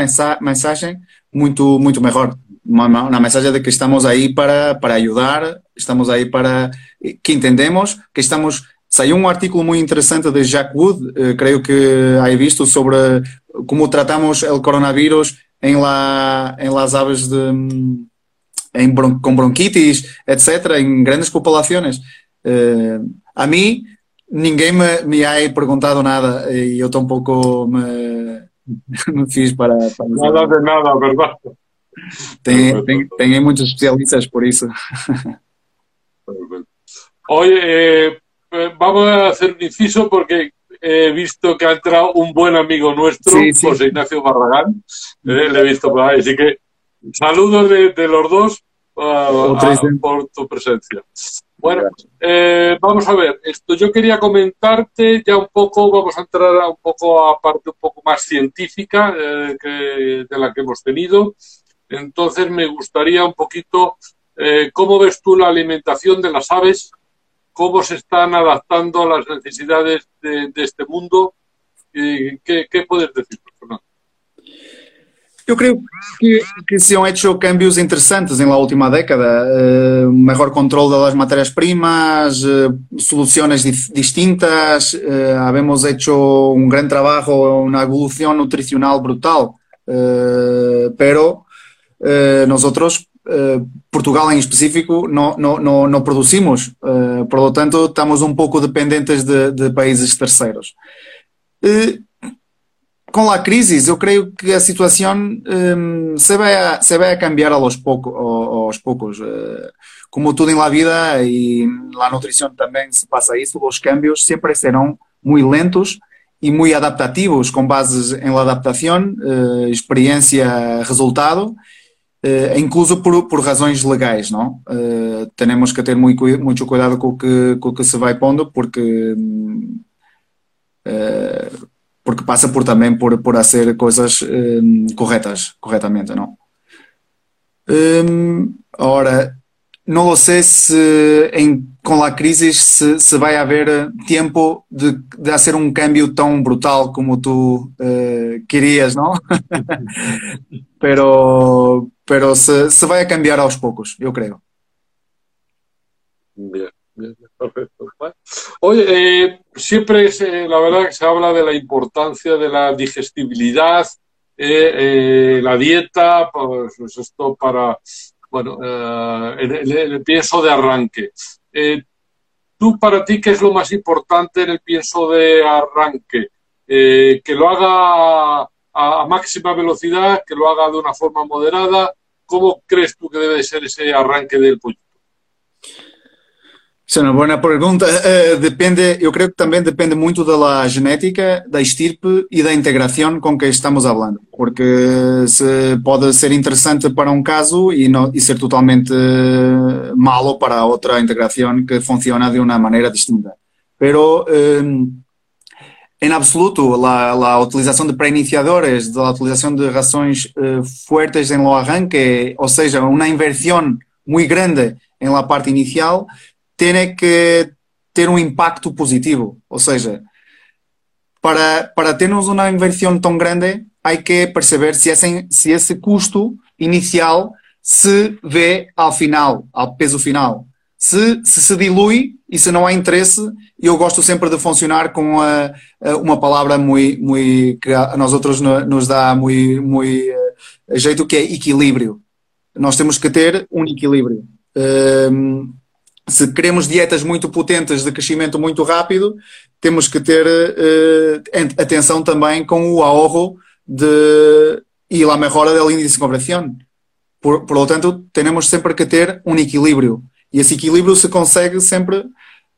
mensagem muito, muito melhor. Uma, mensagem de que estamos aí para, para ajudar, estamos aí para que entendemos que estamos Saiu um artículo muito interessante de Jack Wood, eh, creio que hai visto, sobre como tratamos o coronavírus em, la, em las aves de, em bron, com bronquitis, etc., em grandes populações. Eh, a mim, ninguém me, me ha perguntado nada e eu tampouco me, me fiz para, para Nada de nada, verdade? Tem, tem, tem muitos especialistas por isso. Oye, eh, Eh, vamos a hacer un inciso porque he visto que ha entrado un buen amigo nuestro, sí, sí. José Ignacio Barragán. Eh, le he visto por ahí. Así que saludos de, de los dos uh, a, por tu presencia. Bueno, eh, vamos a ver, esto yo quería comentarte ya un poco, vamos a entrar a un poco a parte un poco más científica eh, que, de la que hemos tenido. Entonces me gustaría un poquito, eh, ¿cómo ves tú la alimentación de las aves cómo se están adaptando a las necesidades de, de este mundo. ¿Qué, ¿Qué, puedes decir, Fernando? Eu creio que, que se han hecho cambios interessantes la última década. Uh, mejor control das matérias-primas, uh, soluciones distintas. Uh, habemos hecho un gran trabajo, una evolución nutricional brutal. pero nosotros Eh, Portugal em específico não, não, não, não producimos, uh, por lo tanto estamos um pouco dependentes de, de países terceiros. Uh, com a crise, eu creio que a situação um, se, vai a, se vai a cambiar aos, pouco, aos poucos. Como tudo em la vida e na nutrição também se passa isso, os cambios sempre serão muito lentos e muito adaptativos, com bases em la adaptação, experiência, resultado Uh, incluso por, por razões legais, não? Uh, temos que ter muito, muito cuidado com o, que, com o que se vai pondo, porque uh, porque pasa por también por, por hacer cosas correctas, correctamente, ¿no? ahora, no lo sé se em, com a crise se, se vai haver tempo de, de fazer um cambio tão brutal como tu uh, querias, não? pero pero se, se vai a cambiar aos poucos, eu creio. Bien, bien, perfecto. Oye, eh, siempre se, la verdad que se habla de la importancia de la digestibilidad, eh, eh, la dieta, pues, pues esto para bueno, eh, el, pienso de arranque. Eh, ¿Tú para ti qué es lo más importante en el pienso de arranque? Eh, ¿Que lo haga a, máxima velocidad, que lo haga de una forma moderada? ¿Cómo crees tú que debe ser ese arranque del? Essa é uma boa pergunta. Uh, depende, eu creio que também depende muito da genética, da estirpe e da integração com que estamos falando. Porque se pode ser interessante para um caso e, no, e ser totalmente malo para outra integração que funciona de uma maneira distinta. Pero, um, em absoluto, a, utilização de pré-iniciadores, a utilização de rações uh, fuertes em lo arranque, ou seja, uma inversão muito grande em la parte inicial, tem que ter um impacto positivo. Ou seja, para, para termos uma inversão tão grande, há que perceber se esse, se esse custo inicial se vê ao final, ao peso final. Se, se se dilui e se não há interesse, eu gosto sempre de funcionar com a, a uma palavra muito, que a nós outros nos dá muito, uh, jeito, que é equilíbrio. Nós temos que ter um equilíbrio. Um, se queremos dietas muito potentes de crescimento muito rápido, temos que ter uh, atenção também com o ahorro de, e a melhora do índice de conversão. Por, por lo tanto, temos sempre que ter um equilíbrio. E esse equilíbrio se consegue sempre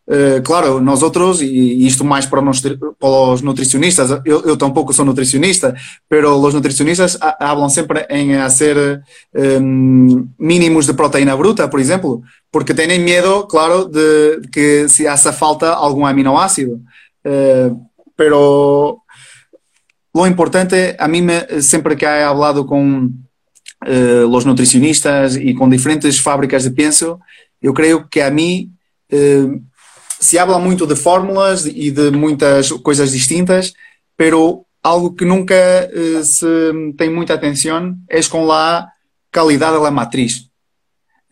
Uh, claro, nós outros, e isto mais para, nos, para os nutricionistas, eu, eu tampouco sou nutricionista, pero os nutricionistas falam sempre em fazer um, mínimos de proteína bruta, por exemplo, porque têm medo, claro, de, que se haça falta algum aminoácido. Uh, pero lo importante, a mí me, sempre que he hablado com uh, os nutricionistas e com diferentes fábricas de penso, eu creio que a mim se habla muito de fórmulas e de muitas coisas distintas, pero algo que nunca uh, se tem muita atenção é com a qualidade da matriz.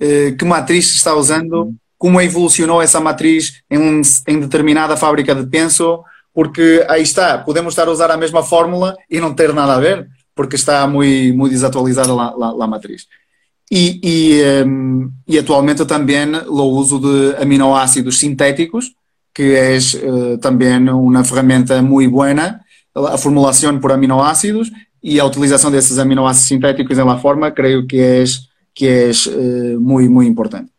Uh, que matriz se está usando, como evolucionou essa matriz em, em determinada fábrica de penso, porque aí está, podemos estar a usar a mesma fórmula e não ter nada a ver, porque está muito, muito desatualizada a matriz. E, e, um, e, atualmente também o uso de aminoácidos sintéticos, que é uh, também uma ferramenta muito boa, a formulação por aminoácidos e a utilização desses aminoácidos sintéticos em la forma, creio que é, que é uh, muito, muito importante.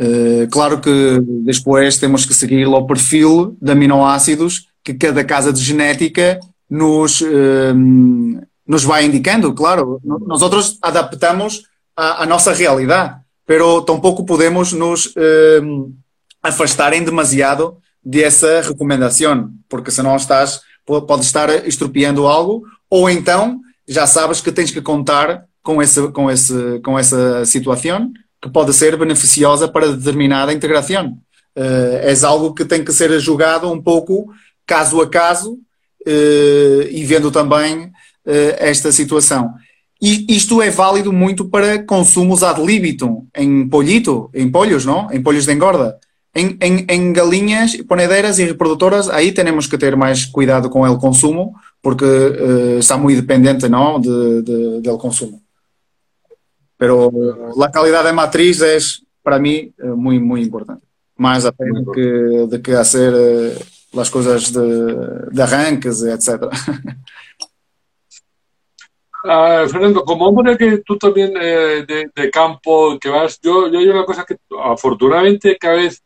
Uh, claro que depois temos que seguir o perfil de aminoácidos que cada casa de genética nos, uh, nos vai indicando, claro. Nós adaptamos a, a nossa realidade, pero tampouco podemos nos eh, afastarem demasiado dessa recomendação, porque senão estás, pode estar estropiando algo, ou então já sabes que tens que contar com, esse, com, esse, com essa situação que pode ser beneficiosa para determinada integração. Uh, é algo que tem que ser julgado um pouco caso a caso uh, e vendo também uh, esta situação. Isto é válido muito para consumos ad libitum, em polhito, em polhos, não? Em polhos de engorda. Em, em, em galinhas, ponedeiras e reprodutoras, aí temos que ter mais cuidado com o consumo, porque uh, está muito dependente, não, de, de, del consumo. Pero a qualidade da matriz é, para mim, eh, muito, muito importante. Mais até do que, de que hacer uh, as coisas de, de arranques, etc. Ah, Fernando, como hombre que tú también eh, de, campo que vas, yo, yo hay una cosa que afortunadamente cada vez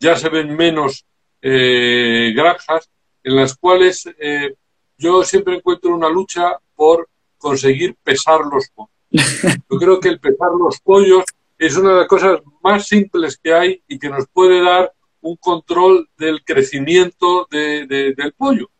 ya se ven menos eh, granjas en las cuales eh, yo siempre encuentro una lucha por conseguir pesar los pollos. Yo creo que el pesar los pollos es una de las cosas más simples que hay y que nos puede dar un control del crecimiento del pollo.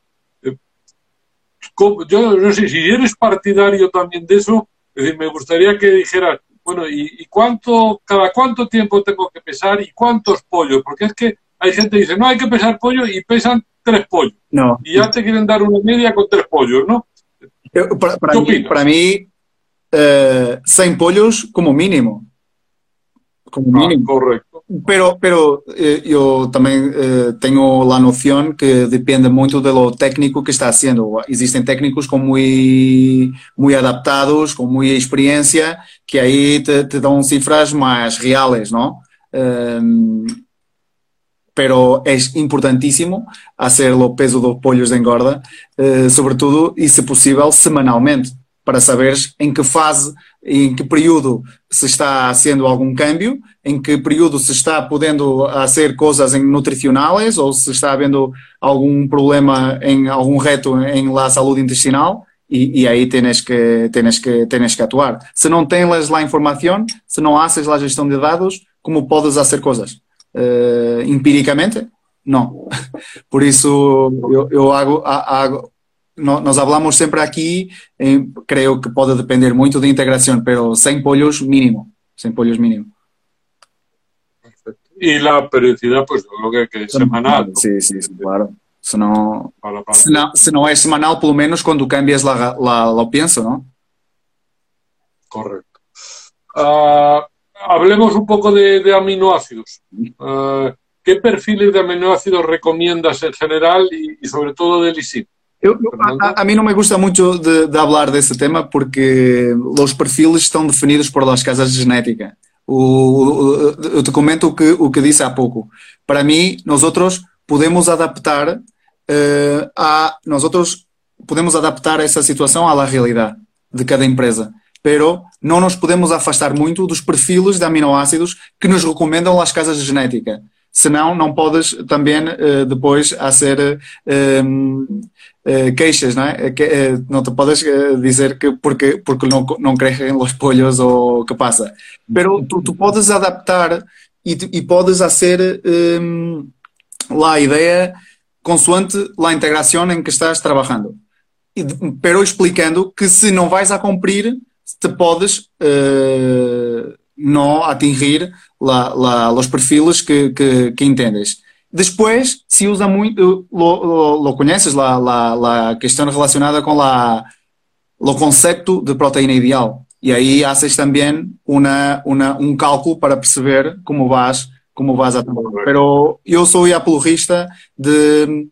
Yo no sé si eres partidario también de eso, es decir, me gustaría que dijeras, bueno, ¿y, cuánto, cada cuánto tiempo tengo que pesar y cuántos pollos? Porque es que hay gente que dice, no, hay que pesar pollo y pesan tres pollos. No. Y ya te quieren dar una media con tres pollos, ¿no? Para, para mí, para mí eh, 100 pollos como mínimo. Como Ah, mínimo. correcto. Pero, pero eh, eu também eh, tenho a noção que depende muito do técnico que está haciendo. Existem técnicos com muito, muito adaptados, com muita experiência, que aí te, te dão cifras mais reales, não? Pero é importantíssimo hacer o peso dos pollos de engorda, eh, sobretudo e, se possível, semanalmente, para saberes em que fase, em que período se está haciendo algum câmbio, em que período se está podendo fazer coisas em nutricionais ou se está havendo algum problema em algum reto em la saúde intestinal e, e aí tens que, tens, que, tens que atuar. Se não tens lá informação, se não haces lá gestão de dados, como podes fazer coisas? Uh, empiricamente, não. Por isso, eu, eu hago, hago, nós hablamos sempre aqui, em, creio que pode depender muito de integração, pero 100 pollos mínimo, 100 pollos mínimo. Y la periodicidad, pues lo que, que es semanal. ¿no? Sí, sí, sí, claro. Se não, Para, para. se não, se não é semanal, pelo menos quando cambias lá, lá, lá pienso, não? Correcto. Ah, hablemos un poco de, de aminoácidos. Ah, ¿Qué perfiles de aminoácidos recomiendas en general y, y sobre todo de lisina? Eu, a, a, mim não me gusta muito de, de falar desse tema porque os perfis estão definidos por as casas de genética. O, o, eu te comento o que, o que disse há pouco. Para mim, nós outros podemos adaptar uh, a nós outros podemos adaptar essa situação à realidade de cada empresa. Pero não nos podemos afastar muito dos perfis de aminoácidos que nos recomendam as casas de genética. Senão, não podes também uh, depois a ser uh, uh, queixas, não é? Que, não te podes dizer que porque, porque não, não crescem os polhos ou o que passa. Pero tu, tu podes adaptar e, e podes fazer um, lá a ideia consoante a integração em que estás trabalhando. E, explicando que se não vais a cumprir, te podes não atingir la, la, los perfiles que, que, que, se usa muito, lo, lo, lo conheces, la, la, la questão relacionada com o conceito de proteína ideal. E aí haces também uma, uma, um cálculo para perceber como vas, como vas a trabalhar. Eu sou apologista de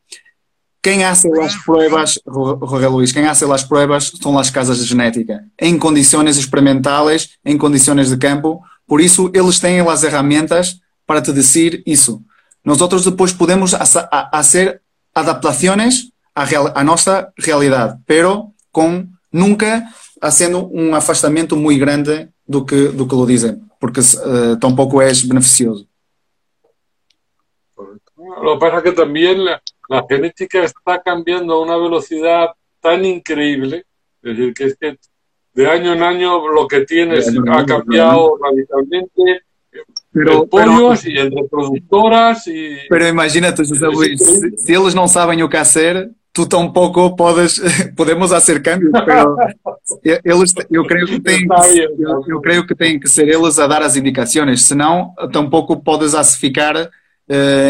quem hace as pruebas, Jorge Luís, quem hace as pruebas são as casas de genética, em condições experimentais, em condições de campo, por isso eles têm as ferramentas para te dizer isso. Nós outros depois podemos fazer adaptações à, real, à nossa realidade, pero com nunca fazendo um afastamento muito grande do que do que lo dizem, porque uh, tampouco és beneficioso. Lo que pasa es que también la, la, genética está cambiando a una velocidad tan increíble, es decir, que es que de año en año lo que tienes ha cambiado radicalmente pero, en pollos pero, y en reproductoras y... Pero imagínate, José se, se eles não sabem o que hacer, tu tampouco podes, podemos fazer cambios, pero eles, eu creio que tem, eu, eu creio que tem que ser eles a dar as indicações, senão tampouco podes ficar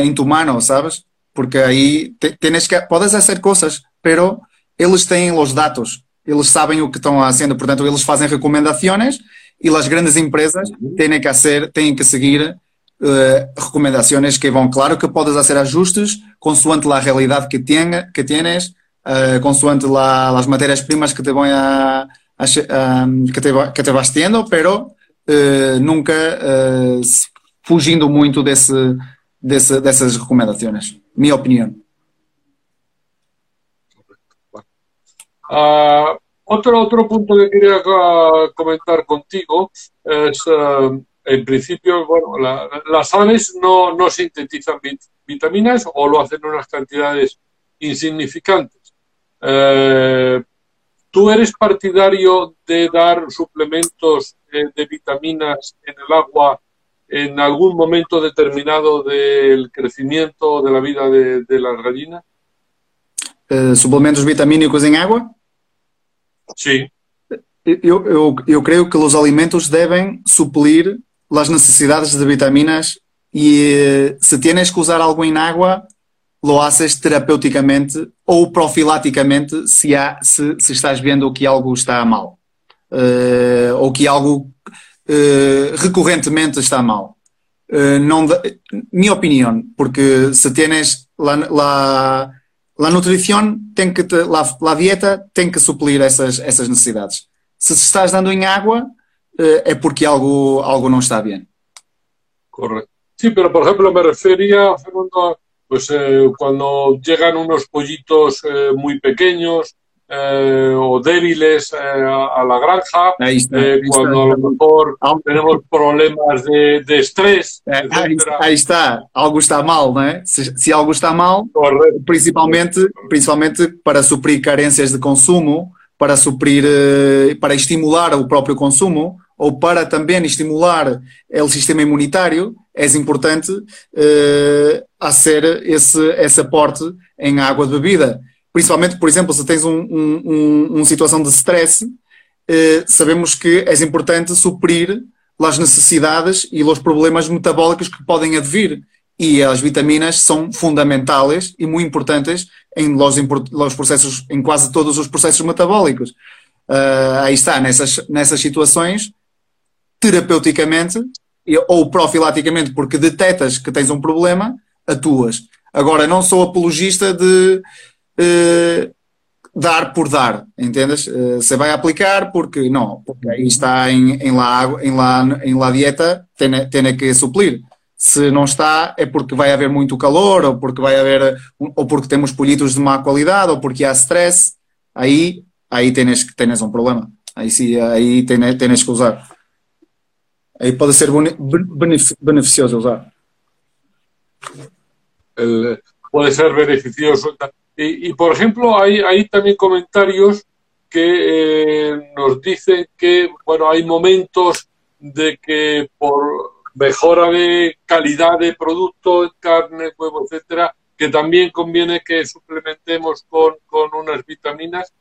em tu mano, sabes? Porque aí te, tienes que, podes fazer coisas, pero eles têm os dados, eles sabem o que estão fazendo, portanto eles fazem recomendações e as grandes empresas têm que fazer, têm que seguir uh, recomendações que vão, claro que podes fazer ajustes consoante a realidade que, tenha, que tienes, uh, consoante la, as matérias-primas que te vão a, a, a, que, te, que te vas tendo, pero uh, nunca fugindo muito desse, desse, dessas recomendações. Minha opinião. Uh, otro, otro punto que quería uh, comentar contigo es, uh, en principio, bueno, la, las aves no, no sintetizan vit vitaminas o lo hacen en unas cantidades insignificantes. Eh, ¿Tú eres partidario de dar suplementos eh, de vitaminas en el agua en algún momento determinado del crecimiento de la vida de, de las gallinas? uh, suplementos vitamínicos em água? Sí. Eu, eu, eu creo que os alimentos devem suplir as necessidades de vitaminas e se tienes que usar algo em água, lo haces terapeuticamente ou profilaticamente se, há, se, se estás vendo que algo está mal uh, ou que algo uh, recorrentemente está mal. Uh, não minha opinião, porque se tienes la, la, la nutrição tem que te, la dieta tem que suplir essas, essas necessidades. Se estás dando em água é porque algo, algo não está bem. Correcto. Sí, pero por ejemplo me refería, Fernando, pues eh, cuando llegan unos pollitos eh, muy pequeños eh, o débiles eh, a, a, la granja, ahí está, eh, ahí cuando está. a lo mejor tenemos problemas de, de estrés, etcétera. ahí está, algo está mal, não é? Se, se algo está mal, Correcto. principalmente, principalmente para suprir carências de consumo, para suprir, eh, para estimular o próprio consumo ou para também estimular o sistema imunitário, é importante eh, hacer esse, esse aporte em água de bebida. Principalmente, por exemplo, se tens um, um, um, uma situação de stress, eh, sabemos que é importante suprir as necessidades e os problemas metabólicos que podem advir. E as vitaminas são fundamentais e muito importantes em los, los processos, em quase todos os processos metabólicos. Uh, aí está, nessas, nessas situações, terapeuticamente ou profilaticamente, porque detectas que tens um problema, atuas. Agora, não sou apologista de uh, dar por dar, entendes? Você vai aplicar porque não, porque aí está em, em, lá, em, lá, em lá dieta, tem, tem que suplir. Se não está, é porque vai haver muito calor, ou porque vai haver, ou porque temos pollitos de má qualidade, ou porque há stress. Aí, aí tens, tens um problema. Aí sim, aí tens, tens que usar. Aí pode ser beneficioso usar. El, puede ser beneficioso. Y, y, por ejemplo, hay, hay también comentarios que eh, nos dicen que, bueno, hay momentos de que por mejora de calidad de producto, carne, huevo, etcétera, que también conviene que suplementemos con, con unas vitaminas.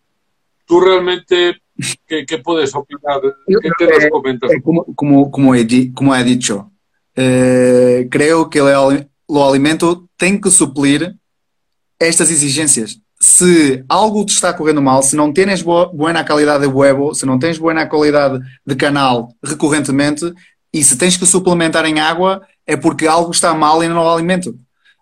¿Tú realmente qué, qué puedes opinar? ¿Qué, qué nos comentas? Eh, como, como, como, he, como he dicho, eh, creo que o alimento tem que suplir estas exigências. Se algo te está correndo mal, se não tens boa, boa qualidade de huevo, se não tens boa qualidade de canal recorrentemente, e se tens que suplementar em água, é porque algo está mal no alimento.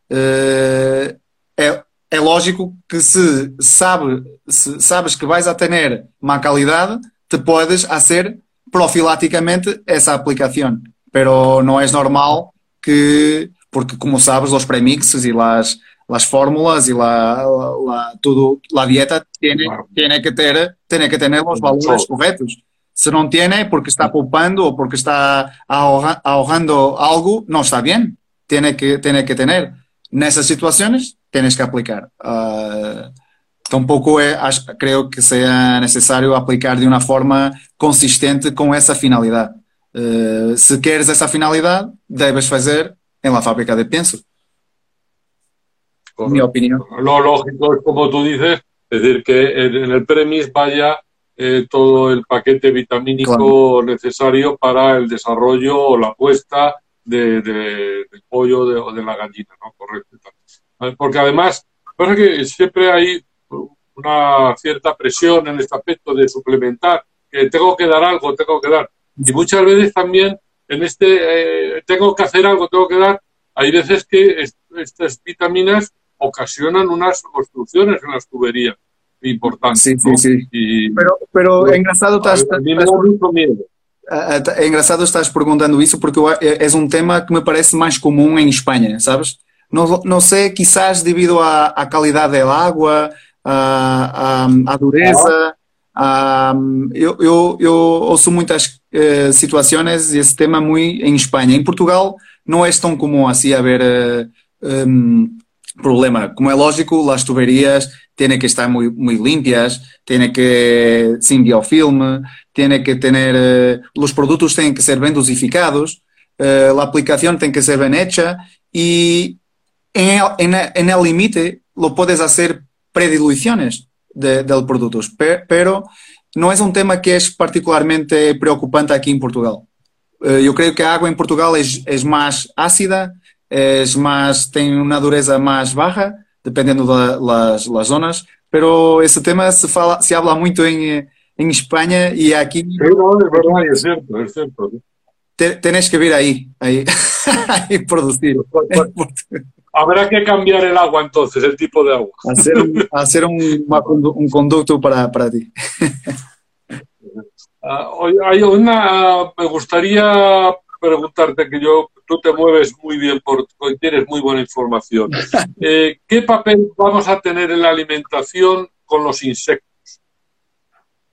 Uh, é, é lógico que se, sabe, se sabes que vais a ter má qualidade, te podes fazer profilaticamente essa aplicação. Pero não é normal que, porque como sabes, os premixes e las, las fórmulas e la, la, tudo, la dieta tiene, claro. tiene que ter, tiene que tener os valores corretos. Se não tem é porque está poupando ou porque está ahorrando algo, não está bem. Tiene que, tiene que tener. Nessas situações, tienes que aplicar. Uh, tampouco é, acho, creio que seja necessário aplicar de uma forma consistente com essa finalidade. Uh, se queres essa finalidade, debes fazer em la fábrica de penso. Mi opinión. Lo lógico es, como tú dices, es decir, que en el premis vaya eh, todo el paquete vitamínico claro. necesario para el desarrollo o la puesta de, de, del pollo de, o de la gallina, ¿no? Correcto. Porque además, pasa que siempre hay una cierta presión en este aspecto de suplementar, que tengo que dar algo, tengo que dar. Y muchas veces también en este, eh, tengo que hacer algo, tengo que dar, hay veces que est estas vitaminas ocasionan unas obstrucciones en las tuberías importantes. Sí, sí, ¿no? sí. Y, pero, pero pues, engraçado estás, a mí me da mucho miedo. É engraçado estás perguntando isso porque é um tema que me parece mais comum em Espanha, sabes? Não, não sei, quizás devido à, à qualidade da água, à, à, à dureza. À, eu, eu, eu ouço muitas uh, situações e esse tema muito em Espanha. Em Portugal não é tão comum assim haver uh, um, problema. Como é lógico, as tuberias têm que estar muito, muito limpias, têm que sin biofilme, têm que ter uh, os produtos têm que ser bem dosificados, uh, a aplicação tem que ser bem hecha e em, em, el límite lo puedes hacer prediluciones de, del producto, pero no es un tema que es particularmente preocupante aquí en Portugal. Eh, yo creo que a agua en Portugal es, es más ácida, es más, tiene una dureza más baja, dependiendo de las, las zonas, pero ese tema se, fala, se habla mucho en, en España y aquí... Sí, no, es verdad, es cierto, es cierto. Te, tenés que ver ahí, ahí, ahí producir. Habrá que cambiar el agua entonces, el tipo de agua. Hacer un, hacer un, un conducto para, para ti. Uh, hay una, me gustaría preguntarte que yo, tú te mueves muy bien, por, tienes muy buena información. Eh, ¿Qué papel vamos a tener en la alimentación con los insectos?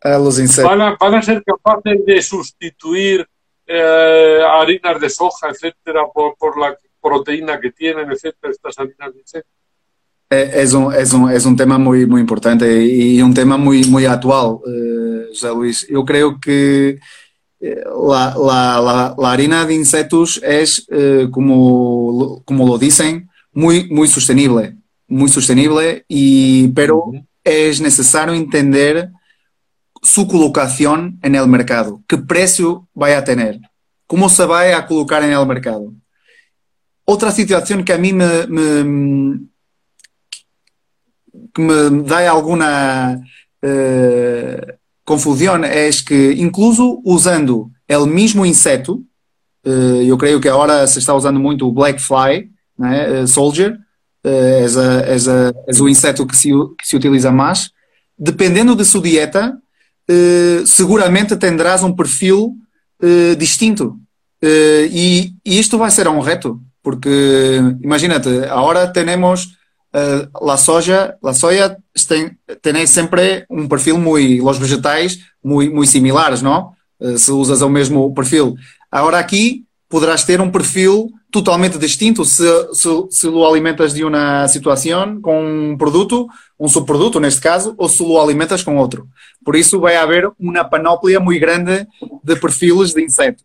Uh, los insectos. ¿Van a, ¿Van a, ser capaces de sustituir eh, harinas de soja, etcétera, por, por la proteína que tienen, etcétera, estas harinas de insectos? Es un, es, un, es un tema muy, muy importante y un tema muy, muy actual, eh, José Luis. Yo creo que eh, la, la, la, la harina de insectos es, eh, como, como lo dicen, muy, muy sostenible, muy sostenible, y, pero es necesario entender su colocación en el mercado, qué precio va a tener, cómo se va a colocar en el mercado. Otra situación que a mí me, me me dá alguma uh, confusão é que, incluso usando o mesmo inseto, uh, eu creio que agora se está usando muito o Black Fly, né, uh, Soldier, é, o inseto que se, que se utiliza mais, dependendo de sua dieta, seguramente tendrás um perfil distinto. E, isto vai ser um reto, porque imagínate, agora temos uh, la soja, la soja tem, tem sempre um perfil muito, os vegetais muito, muito similares, não? Uh, se usas o mesmo perfil. Agora aqui poderás ter um perfil totalmente distinto se, se, se lo alimentas de uma situação com um produto, um subproduto neste caso, ou se lo alimentas com outro. Por isso vai haver uma panóplia muito grande de perfis de inseto.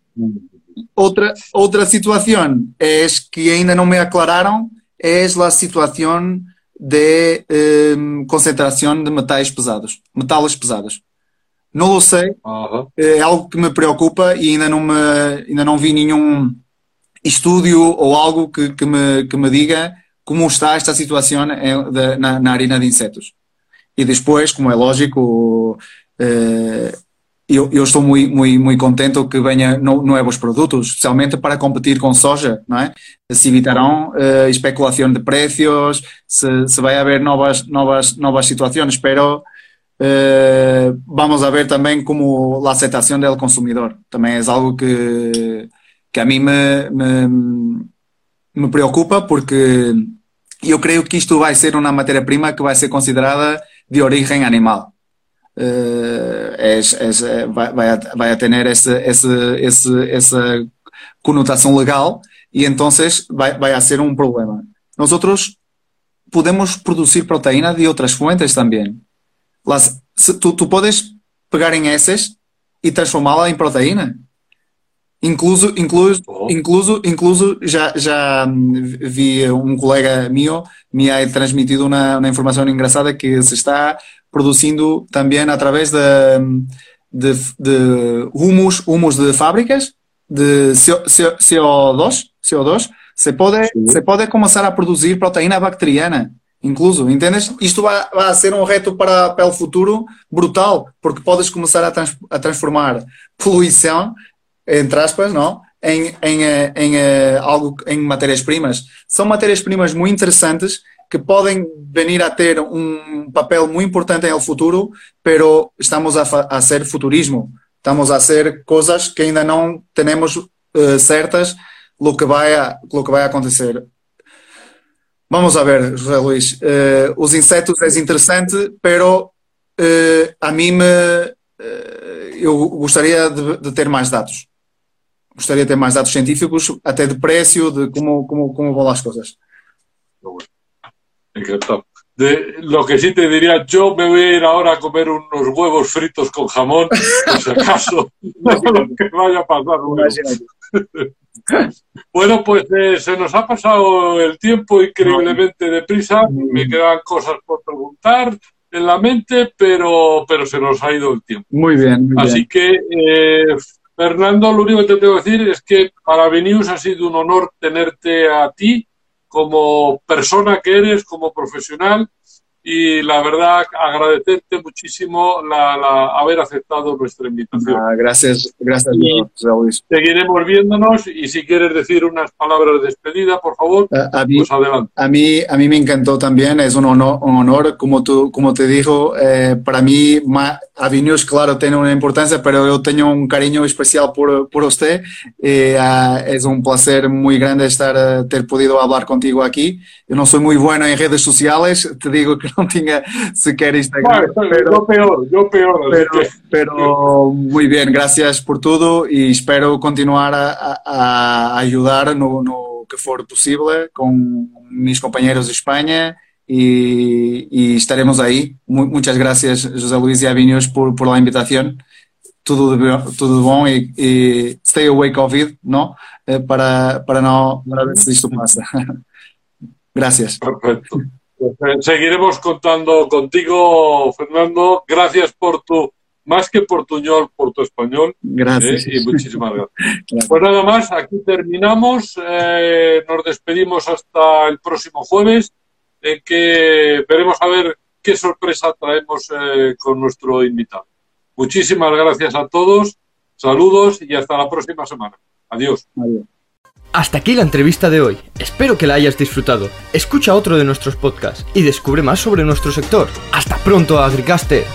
Outra, outra situação é que ainda não me aclararam es la situación de um, concentración de metais pesados, metales pesados. Não lo sei, Uhum. é algo que me preocupa e ainda não, me, ainda não vi nenhum estúdio ou algo que, que, me, que me diga como está esta situação de- na, na arena de insetos. E depois, como é lógico, eh, eu, eu estou muito, muito, muito contente que venha no- novos produtos, especialmente para competir com soja, não é? Se evitarão eh, especulação de preços, se, se vai haver novas, novas, novas situações, pero eh, vamos a ver também como a aceitação do consumidor. Também é algo que, que a mim me, me, me preocupa porque eu creio que isto vai ser uma matéria-prima que vai ser considerada de origem animal. Eh, es- es, eh, vai, vai, a, vai a tener esse, esse, esse, essa conotação legal e entonces vai, vai a ser um problema. Nosotros podemos producir proteína de outras fuentes também. Las, se, tú, tú puedes pegar en heces y transformarla en proteína. Incluso, incluso, Oh. incluso, incluso ya, ya mm, vi un colega mío me ha transmitido una, una información engraçada que se está produzindo também através de, de, de humus, humus de fábricas de CO, CO, CO2, CO2 se pode, Sim. se pode começar a produzir proteína bacteriana, incluso, entendes? Isto vai, vai ser um reto para, para o futuro brutal, porque podes começar a, trans, a transformar poluição, entre aspas, não? Em, em, eh, em, eh, algo, em matérias-primas. São matérias-primas muito interessantes que podem venir a ter um papel muito importante el futuro, pero estamos a, a futurismo. Estamos a hacer coisas que ainda não temos eh, certas lo que vai a, que vai acontecer. Vamos a ver, José Luís. Eh, os insetos é interessante, pero eh, a mim me, eu gostaria de, de ter mais dados. Gostaria de ter mais dados científicos, até de preço, de como, como, como vão lá as coisas. Encantado. De, lo que sí te diría, yo me voy a ir ahora a comer unos huevos fritos con jamón, por si acaso, no lo que vaya a pasar. Bueno, pues eh, se nos ha pasado el tiempo increíblemente deprisa. Me quedan cosas por preguntar en la mente, pero, pero se nos ha ido el tiempo. Muy bien. Muy Así bien. que, eh, Fernando, lo único que te tengo que decir es que para Venius ha sido un honor tenerte a ti como persona que eres, como profesional y la verdad agradecerte muchísimo la, la haber aceptado nuestra invitación. Ah, gracias, gracias, Luis. Seguiremos viéndonos y si quieres decir unas palabras de despedida, por favor, A, a mí, pues adelante. a, mí, a mí me encantó también, es un honor, un honor como, tú, como te dijo, eh, para mí Avenius, claro, tiene una importancia, pero yo tengo un cariño especial por, por usted. Eh, es un placer muy grande estar, eh, ter podido hablar contigo aquí. Yo no soy muy bueno en redes sociales, te digo que no tenga siquiera Instagram, Bueno, pero, peor, yo peor. pero, pero muy bien, gracias por todo y espero continuar a, a- ayudar no, no que for posible con mis compañeros de España y, y estaremos ahí. Mu- muchas gracias, José Luis y Avinios, por, por la invitación. Tudo de, bo- tudo de bom y, y stay away COVID, ¿no? Eh, para, para, no, para ver si esto pasa. gracias. Perfecto. Pues, eh, seguiremos contando contigo, Fernando. Gracias por tu, más que por tu ñol, por tu español. Gracias. ¿eh? Y muchísimas gracias. Claro. Pues nada más, aquí terminamos. Eh, nos despedimos hasta el próximo jueves, en que veremos a ver qué sorpresa traemos eh, con nuestro invitado. Muchísimas gracias a todos, saludos y hasta la próxima semana. Adiós. Adiós. Hasta aquí la entrevista de hoy. Espero que la hayas disfrutado. Escucha otro de nuestros podcasts y descubre más sobre nuestro sector. Hasta pronto, Agricaster.